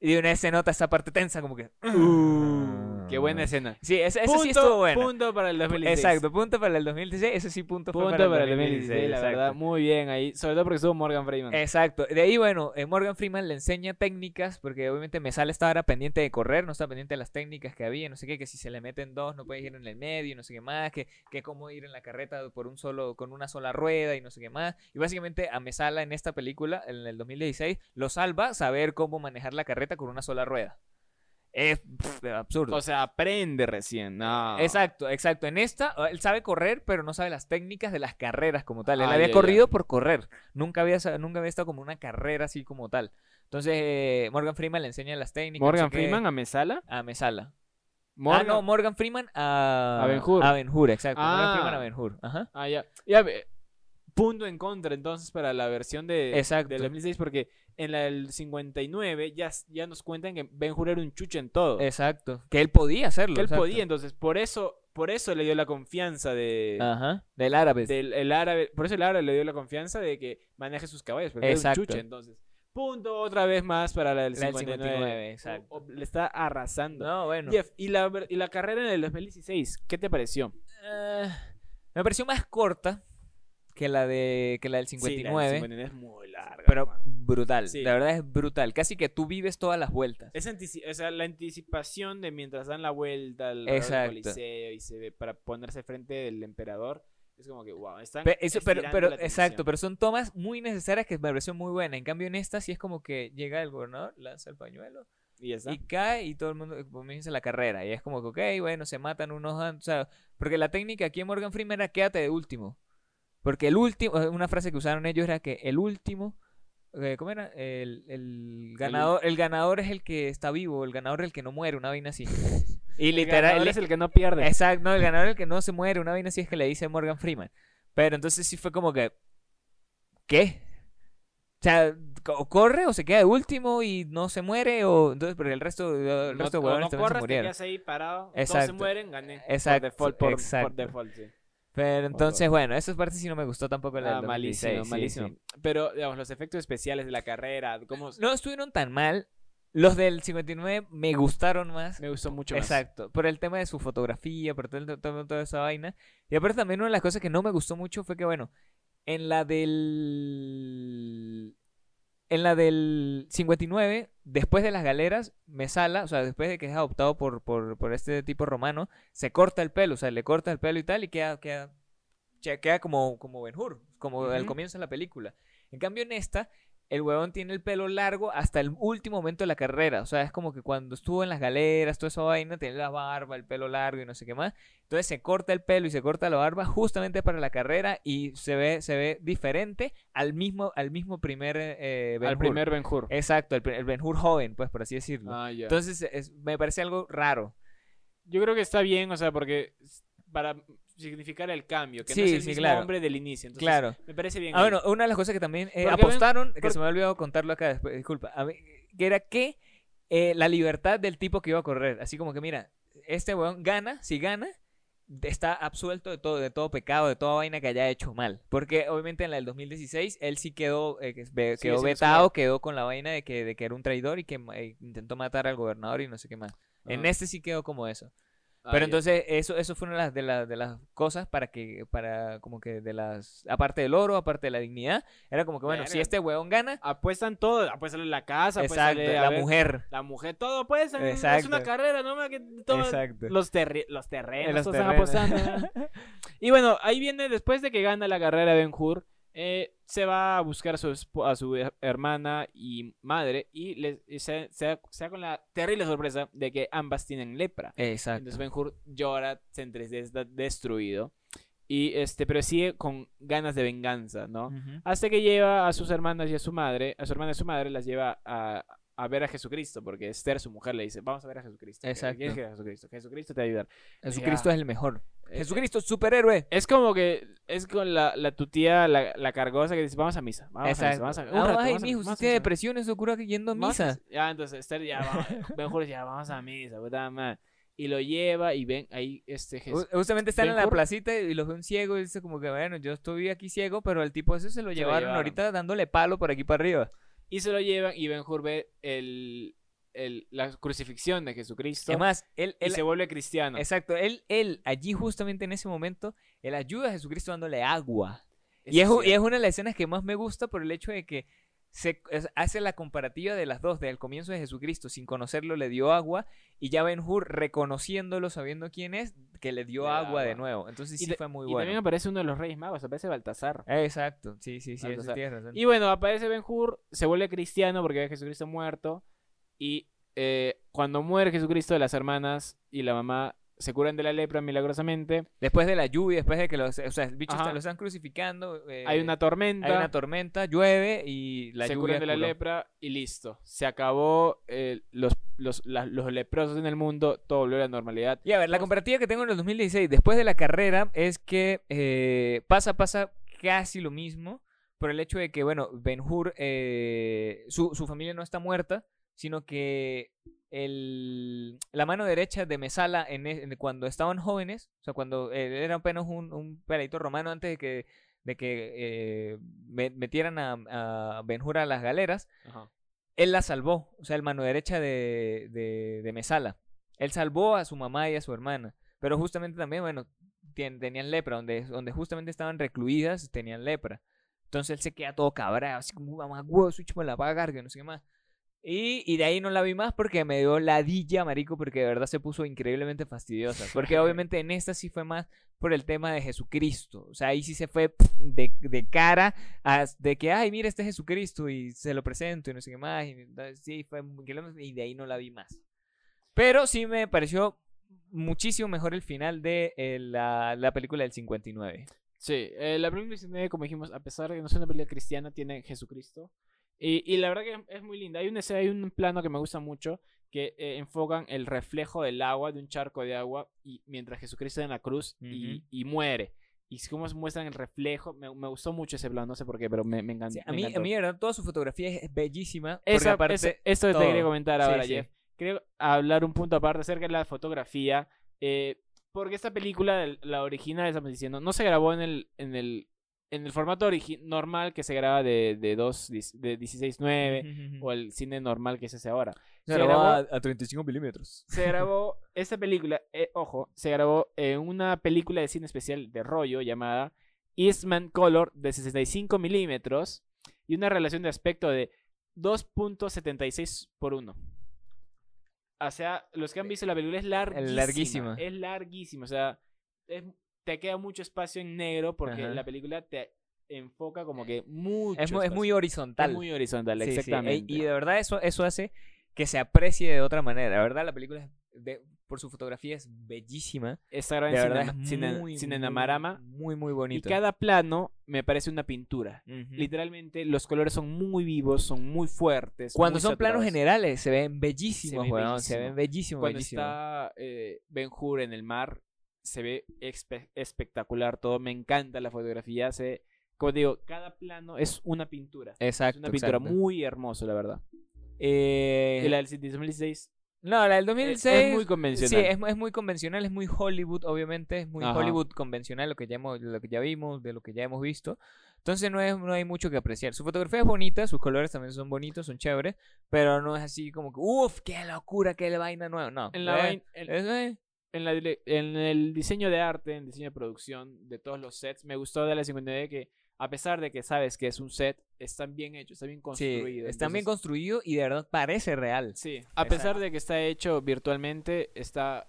Y de una vez se nota esa parte tensa, como que... Uh, qué buena escena. Sí, ese, ese punto, sí estuvo bueno. punto para el 2016. Exacto, punto para el 2016. Ese sí, punto, Punto para el 2016, la exacto. verdad. Muy bien ahí. Sobre todo porque estuvo Morgan Freeman. Exacto. De ahí, bueno, eh, Morgan Freeman le enseña técnicas, porque obviamente Mesala estaba pendiente de correr, no estaba pendiente de las técnicas que había, no sé qué, que si se le meten dos no puedes ir en el medio, no sé qué más, que, que cómo ir en la carreta por un solo, con una sola rueda y no sé qué más. Y básicamente a Mesala en esta película, en el 2016, lo salva saber cómo manejar la carreta con una sola rueda. Es pff, absurdo. O sea, aprende recién. No. Exacto, exacto. En esta, eh, él sabe correr, pero no sabe las técnicas de las carreras como tal. Él Ah, había corrido por correr. Nunca había, nunca había estado como una carrera así como tal. Entonces, eh, Morgan Freeman le enseña las técnicas. Morgan qué, Freeman a Mesala. a Mesala. Morgan- Ah, no, Morgan Freeman a... A Ben-Hur. A Ben-Hur, exacto. Morgan Ah. Freeman a Ben-Hur. Ajá. Ah, ya. Ya, punto en contra entonces para la versión de, Exacto. del 2006 porque en la del 59 ya, ya nos cuentan que Ben Hur era un chucho en todo. Exacto. Que él podía hacerlo. que él exacto. podía, entonces por eso por eso le dio la confianza de Ajá. Del árabe. del el árabe, por eso el árabe le dio la confianza de que maneje sus caballos, porque era Exacto. un chucho entonces. Punto otra vez más para la del La del 59. 59, exacto. O- o- le está arrasando. No, bueno. Jeff, ¿y la, y la carrera en el 2016, ¿qué te pareció? Eh, me pareció más corta que la de que la del Sí, la 59. del 59 es muy larga. Pero. Brutal, Sí. la verdad es brutal. Casi que tú vives todas las vueltas. Es o sea, la anticipación de mientras dan la vuelta al coliseo y se ve para ponerse frente del emperador, es como que wow, están Pe- eso- pero, pero la exacto, pero son tomas muy necesarias que me pareció muy buena. En cambio, en esta sí es como que llega el gobernador, lanza el pañuelo y ya está. y cae y todo el mundo comienza la carrera. Y es como que, ok, bueno, se matan unos. O sea, porque la técnica aquí en Morgan Freeman era quédate de último. Porque el último, una frase que usaron ellos era que el último. Eh, ¿Cómo era? El, el ganador, el ganador es el que está vivo, el ganador es el que no muere, una vaina así. [LAUGHS] Y El literal, ganador es el que no pierde. Exacto, no, el ganador es el que no se muere, una vaina así es que le dice Morgan Freeman. Pero entonces sí fue como que, ¿qué? O sea, o corre o se queda de último y no se muere, o entonces, porque el resto, el No, resto de o huevones no también se corres, te murieron. quedas ahí parado, todos se Exacto. mueren, gané. Exacto, Por default, por, por exacto. default, sí. Pero entonces, bueno, esa parte sí no me gustó tampoco la Ah, del malísimo, 2016, sí, malísimo. sí. Pero, digamos, los efectos especiales de la carrera, cómo No estuvieron tan mal. Los del 59 me gustaron más. me gustó mucho más. Exacto, por el tema de su fotografía, por todo, todo- toda esa vaina. Y aparte también una de las cosas que no me gustó mucho fue que, bueno, en la del... En la del 59, después de las galeras, Mesala, o sea, después de que es adoptado por, por, por este tipo romano, se corta el pelo, o sea, le corta el pelo y tal, y queda, queda, queda como, como Ben Hur, como al comienzo de la película. En cambio, en esta, el huevón tiene el pelo largo hasta el último momento de la carrera. O sea, es como que cuando estuvo en las galeras, toda esa vaina, tiene la barba, el pelo largo y no sé qué más. Entonces se corta el pelo y se corta la barba justamente para la carrera y se ve, se ve diferente al mismo, al mismo primer eh, Ben Al Hur. primer Ben Hur. Exacto, el, el Ben Hur joven, pues por así decirlo. Ah, ya. Entonces es- me parece algo raro. Yo creo que está bien, o sea, porque para significar el cambio, que no es el sí, mismo claro. hombre del inicio. Entonces, Claro. Me parece bien. Ah, bueno, una de las cosas que también eh, ven- apostaron, que por- se me ha olvidado contarlo acá después, disculpa, a mí, que era que eh, la libertad del tipo que iba a correr, así como que mira, este weón gana, si gana, está absuelto de todo, de todo pecado, de toda vaina que haya hecho mal. Porque obviamente en la del 2016 él sí quedó, eh, quedó sí, vetado, quedó. con la vaina de que, de que era un traidor y que eh, intentó matar al gobernador y no sé qué más. En este sí quedó como eso. Ah, Pero entonces eso, eso fue una de las, de, las, de las cosas para que, para como que de las, aparte del oro, aparte de la dignidad, era como que bueno, si este huevón gana, Apuestan todo, apuestan la casa, exacto, apuéstale la ver- mujer, La mujer, todo pues, es Exacto. una carrera, ¿no? Que todo- exacto. Los, terri- los terrenos, [LAUGHS] y bueno, ahí viene, después de que gana la carrera Ben Hur, eh, se va a buscar a su, a hermana y madre y, les, y se, se da- se da con la terrible sorpresa de que ambas tienen lepra. Exacto. Entonces Ben Hur llora, se entristece, destruido. Y este, pero sigue con ganas de venganza, ¿no? Hasta que lleva a sus hermanas y a su madre, a su hermana y a su madre, las lleva a, a ver a Jesucristo, porque Esther, su mujer, le dice, vamos a ver a Jesucristo. Exacto. ¿Quién es Jesucristo? Jesucristo te va a ayudar. Jesucristo es el mejor. Eh, Jesucristo es superhéroe. Es como que es con la, la tu tía, la, la cargosa, que dice, vamos a misa. Vamos Exacto. a misa. Vamos a, Ah, rato, ay, vamos mijo, vamos a tiene misa". depresión, eso cura que yendo a Vamos misa. Ya, entonces Esther ya va, [LAUGHS] Ben-Hur ya vamos a misa, puta madre. Y lo lleva y ven ahí este Jesús. Ju- Justamente están en la placita y los ve un ciego y dice como que, bueno, yo estoy aquí ciego, pero el tipo ese se lo llevaron. ahorita dándole palo por aquí para arriba. Y se lo llevan y Ben-Hur ve el, el, la crucifixión de Jesucristo. Además, él, y él se vuelve cristiano. exacto, él, él, allí justamente en ese momento, él ayuda a Jesucristo dándole agua. Y es, y es una de las escenas que más me gusta por el hecho de que se hace la comparativa de las dos, del comienzo de Jesucristo, sin conocerlo le dio agua, y ya Ben Hur reconociéndolo, sabiendo quién es, que le dio agua de nuevo. Entonces Y sí fue muy y bueno. también aparece uno de los reyes magos, aparece Baltasar. Exacto, sí, sí, sí, eso tienes razón. Y bueno, aparece Ben Hur, se vuelve cristiano porque ve a Jesucristo muerto. Y eh, cuando muere Jesucristo, las hermanas y la mamá se curan de la lepra milagrosamente. Después de la lluvia, después de que los, o sea, el bicho Ajá. está- lo están crucificando, eh, hay una tormenta. hay una tormenta, llueve y la se lluvia curan de la lepra y listo. Se acabó eh, los, los, la- los leprosos en el mundo, todo volvió a la normalidad. Y a ver, la comparativa que tengo en el 2016, después de la carrera, es que eh, pasa, pasa casi lo mismo, por el hecho de que, bueno, Ben Hur, eh, su, su familia no está muerta, sino que el, la mano derecha de Mesala en, e- en- cuando estaban jóvenes, o sea, cuando eh, era apenas un, un peladito romano antes de que, de que eh, me- metieran a, a Ben Hur a las galeras, él la salvó, o sea, el mano derecha de, de, de Mesala. Él salvó a su mamá y a su hermana, pero justamente también, bueno, tien- tenían lepra, donde, donde justamente estaban recluidas, tenían lepra. Entonces él se queda todo cabrado, así como, mamá, huevo, switch me la a que no sé qué más. Y, y de ahí no la vi más porque me dio ladilla, marico, porque de verdad se puso increíblemente fastidiosa. Porque [LAUGHS] obviamente en esta sí fue más por el tema de Jesucristo. O sea, ahí sí se fue de, de cara a, de que, ay, mira, este es Jesucristo y se lo presento y no sé qué más. Y, sí, fue y de ahí no la vi más. Pero sí me pareció muchísimo mejor el final de eh, la, la película del 59. Sí, eh, la película 19, como dijimos, a pesar de que no es una película cristiana, tiene Jesucristo. Y, y la verdad que es muy linda. Hay, una escena- hay un plano que me gusta mucho que eh, enfocan el reflejo del agua, de un charco de agua, y mientras Jesucristo está en la cruz y, muere. Y es como muestran el reflejo. Me, me gustó mucho ese plano, no sé por qué, pero me, me encanta. Sí, a, mí, a mí, verdad, toda su fotografía es bellísima. Esa, aparte, esto te todo. quería comentar ahora, sí. Jeff. Quería hablar un punto aparte acerca de la fotografía. eh, porque esta película, el- la original, estamos diciendo, no se grabó en el, en el, en el formato normal que se graba de, de, 2, de 16.9 o el cine normal que se hace ahora. Se se grabó a, grabó- a 35 milímetros. Se grabó, [LAUGHS] esta película, eh, ojo, se grabó en una película de cine especial de rollo llamada Eastman Color de 65 milímetros y una relación de aspecto de 2.76 por 1. O sea, los que han visto la película es larguísima. larguísima. Es larguísima. O sea, es- te queda mucho espacio en negro porque Ajá. la película te enfoca como que mucho. Es, es muy horizontal. Es muy horizontal, Sí, sí, exactamente. Y de verdad eso, eso hace que se aprecie de otra manera. La verdad, la película, de- por su fotografía, es bellísima. De grabada en verdad, es muy, Cinemarama. muy, muy, muy Y bonito. cada plano me parece una pintura. Ujú. Literalmente los colores son muy vivos, son muy fuertes. Cuando muy son planos saturados. generales, se ven bellísimos, Se ve weón, Se bellísimo. ven bellísimos, Cuando bellísimos. está eh, Ben Hur en el mar, se ve espe- espectacular todo. Me encanta la fotografía. Se, como digo, cada plano es una pintura. Exacto, es una pintura exacto. muy hermosa, la verdad. Eh, Y la del 2016 No, la del es, 2006... es muy convencional. Sí, es, es muy convencional, es muy Hollywood, obviamente, es muy Ajá. Hollywood convencional lo que ya hemos, lo que ya vimos, de lo que ya hemos visto. Entonces no, es, no hay mucho que apreciar. Su fotografía es bonita, sus colores también son bonitos, son chéveres, pero no es así como que, uff, qué locura, qué vaina nueva. No. En, la eh, vain- en- es, en, la en el diseño de arte, en el diseño de producción de todos los sets, me gustó de la 59 que a pesar de que sabes que es un set, están bien hechos, está bien sí, construido. está bien construido y de verdad parece real. Sí, a pesar Exacto. de que está hecho virtualmente, está...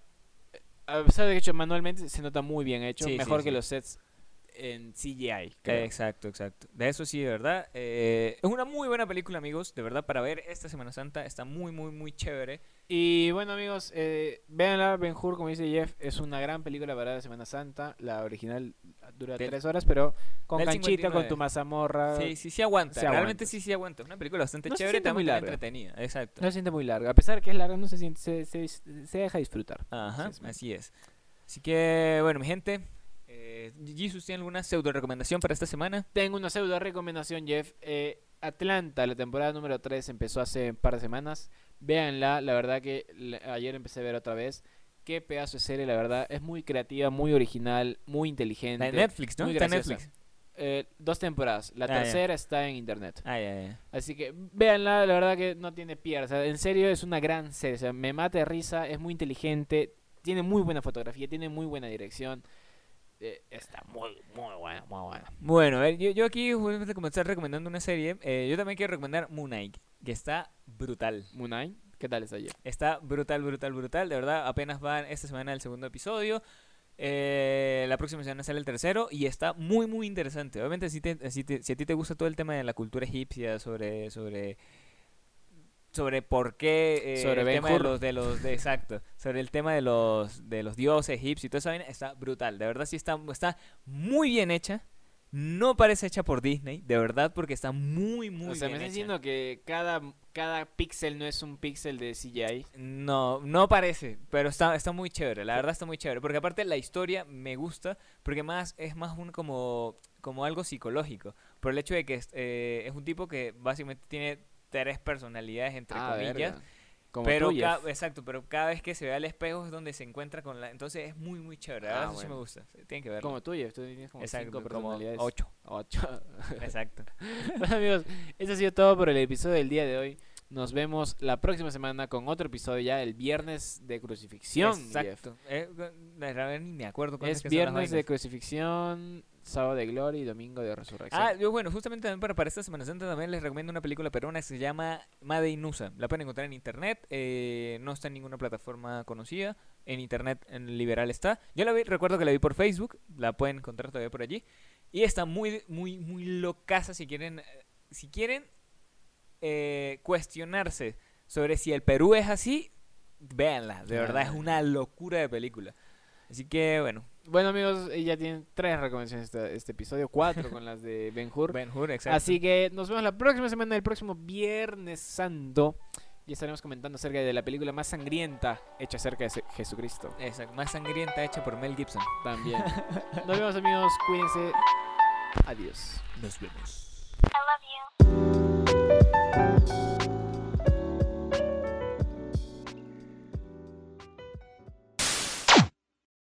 A pesar de que hecho manualmente, se nota muy bien hecho, Sí, sí, mejor que sí. los sets en CGI. creo. Exacto, exacto. De eso sí, de verdad. eh, es una muy buena película, amigos. De verdad, para ver esta Semana Santa está muy, muy, muy chévere. Y bueno amigos, eh, véanla, Ben Hur, como dice Jeff, es una gran película para la Semana Santa. La original dura Del- tres horas, pero con canchita, con 59. tu mazamorra. Sí, sí, sí aguanta. se Realmente aguanta. sí, sí aguanta. Es una película bastante No chévere, siente muy también larga. entretenida. Exacto. No se siente muy larga. A pesar de que es larga, no se siente, se, se, se deja disfrutar. Ajá, Así es, así es. Así que, bueno, mi gente. Eh, Jesus, ¿tiene alguna pseudo recomendación para esta semana? Tengo una pseudo recomendación, Jeff. Eh, Atlanta, la temporada número 3 empezó hace un par de semanas. Véanla, la verdad que ayer empecé a ver otra vez. Qué pedazo de serie, la verdad. Es muy creativa, muy original, muy inteligente. La de Netflix, ¿no? muy Está en. Netflix. Eh, dos temporadas. La Ah, tercera está en internet. Ah, ya, ya. Así que véanla, la verdad que no tiene pierde. O sea, en serio es una gran serie. O sea, me mata de risa, es muy inteligente, tiene muy buena fotografía, tiene muy buena dirección. Eh, está muy, muy buena, muy buena. Bueno, a ver, yo, yo aquí voy a comenzar recomendando una serie. eh, yo también quiero recomendar Moon Knight, que está brutal. Munai, ¿qué tal está ayer? Está brutal, brutal, brutal. De verdad, apenas va esta semana el segundo episodio. eh, la próxima semana sale el tercero y está muy, muy interesante. Obviamente, si, te- si, te- si a ti te gusta todo el tema de la cultura egipcia, sobre, sobre, sobre por qué, eh, Sobre el Ben tema de los, de los, de, exacto, sobre el tema de los, de los dioses egipcios y toda esa vaina, está brutal. De verdad, sí está, está muy bien hecha. No parece hecha por Disney, de verdad, porque está muy, muy o sea, me bien estás hecha. diciendo que cada, cada píxel no es un píxel de CGI. No, no parece, pero está, está muy chévere, la verdad está muy chévere, porque aparte la historia me gusta, porque más es más un como, como algo psicológico, por el hecho de que es, eh, es un tipo que básicamente tiene tres personalidades entre Ah, comillas, verga. Como pero Jeff. exacto, pero cada vez que se ve al espejo es donde se encuentra con la, entonces es muy muy chévere, Ah, eso sí me gusta, tienen que verlo. Como tú, Jeff. Tú tienes como exacto, cinco como personalidades. ocho, Ocho. [LAUGHS] exacto. [LAUGHS] Bueno, amigos, eso ha sido todo por el episodio del día de hoy. Nos vemos la próxima semana con otro episodio ya el viernes de crucifixión. Jeff. Exacto. Eh, la verdad ni me acuerdo cuándo Es que viernes de crucifixión, sábado de gloria y domingo de resurrección. Ah, yo bueno, justamente también para, para esta Semana Santa también les recomiendo una película peruana que se llama Made in USA. La pueden encontrar en internet, eh, no está en ninguna plataforma conocida, en internet en liberal está. Yo la vi, recuerdo que la vi por Facebook, la pueden encontrar todavía por allí. Y está muy, muy, muy locaza si quieren, eh, si quieren eh, cuestionarse sobre si el Perú es así, véanla, de verdad es una locura de película. Así que bueno, Bueno, amigos, eh, ya tienen tres recomendaciones este, este episodio, cuatro con las de [LAUGHS] Ben Hur. Ben Hur, exacto. Así que nos vemos la próxima semana, el próximo Viernes Santo. Y estaremos comentando acerca de la película más sangrienta hecha acerca de Jesucristo. Exacto, más sangrienta hecha por Mel Gibson. También. [LAUGHS] Nos vemos, amigos. Cuídense. Adiós. Nos vemos. I love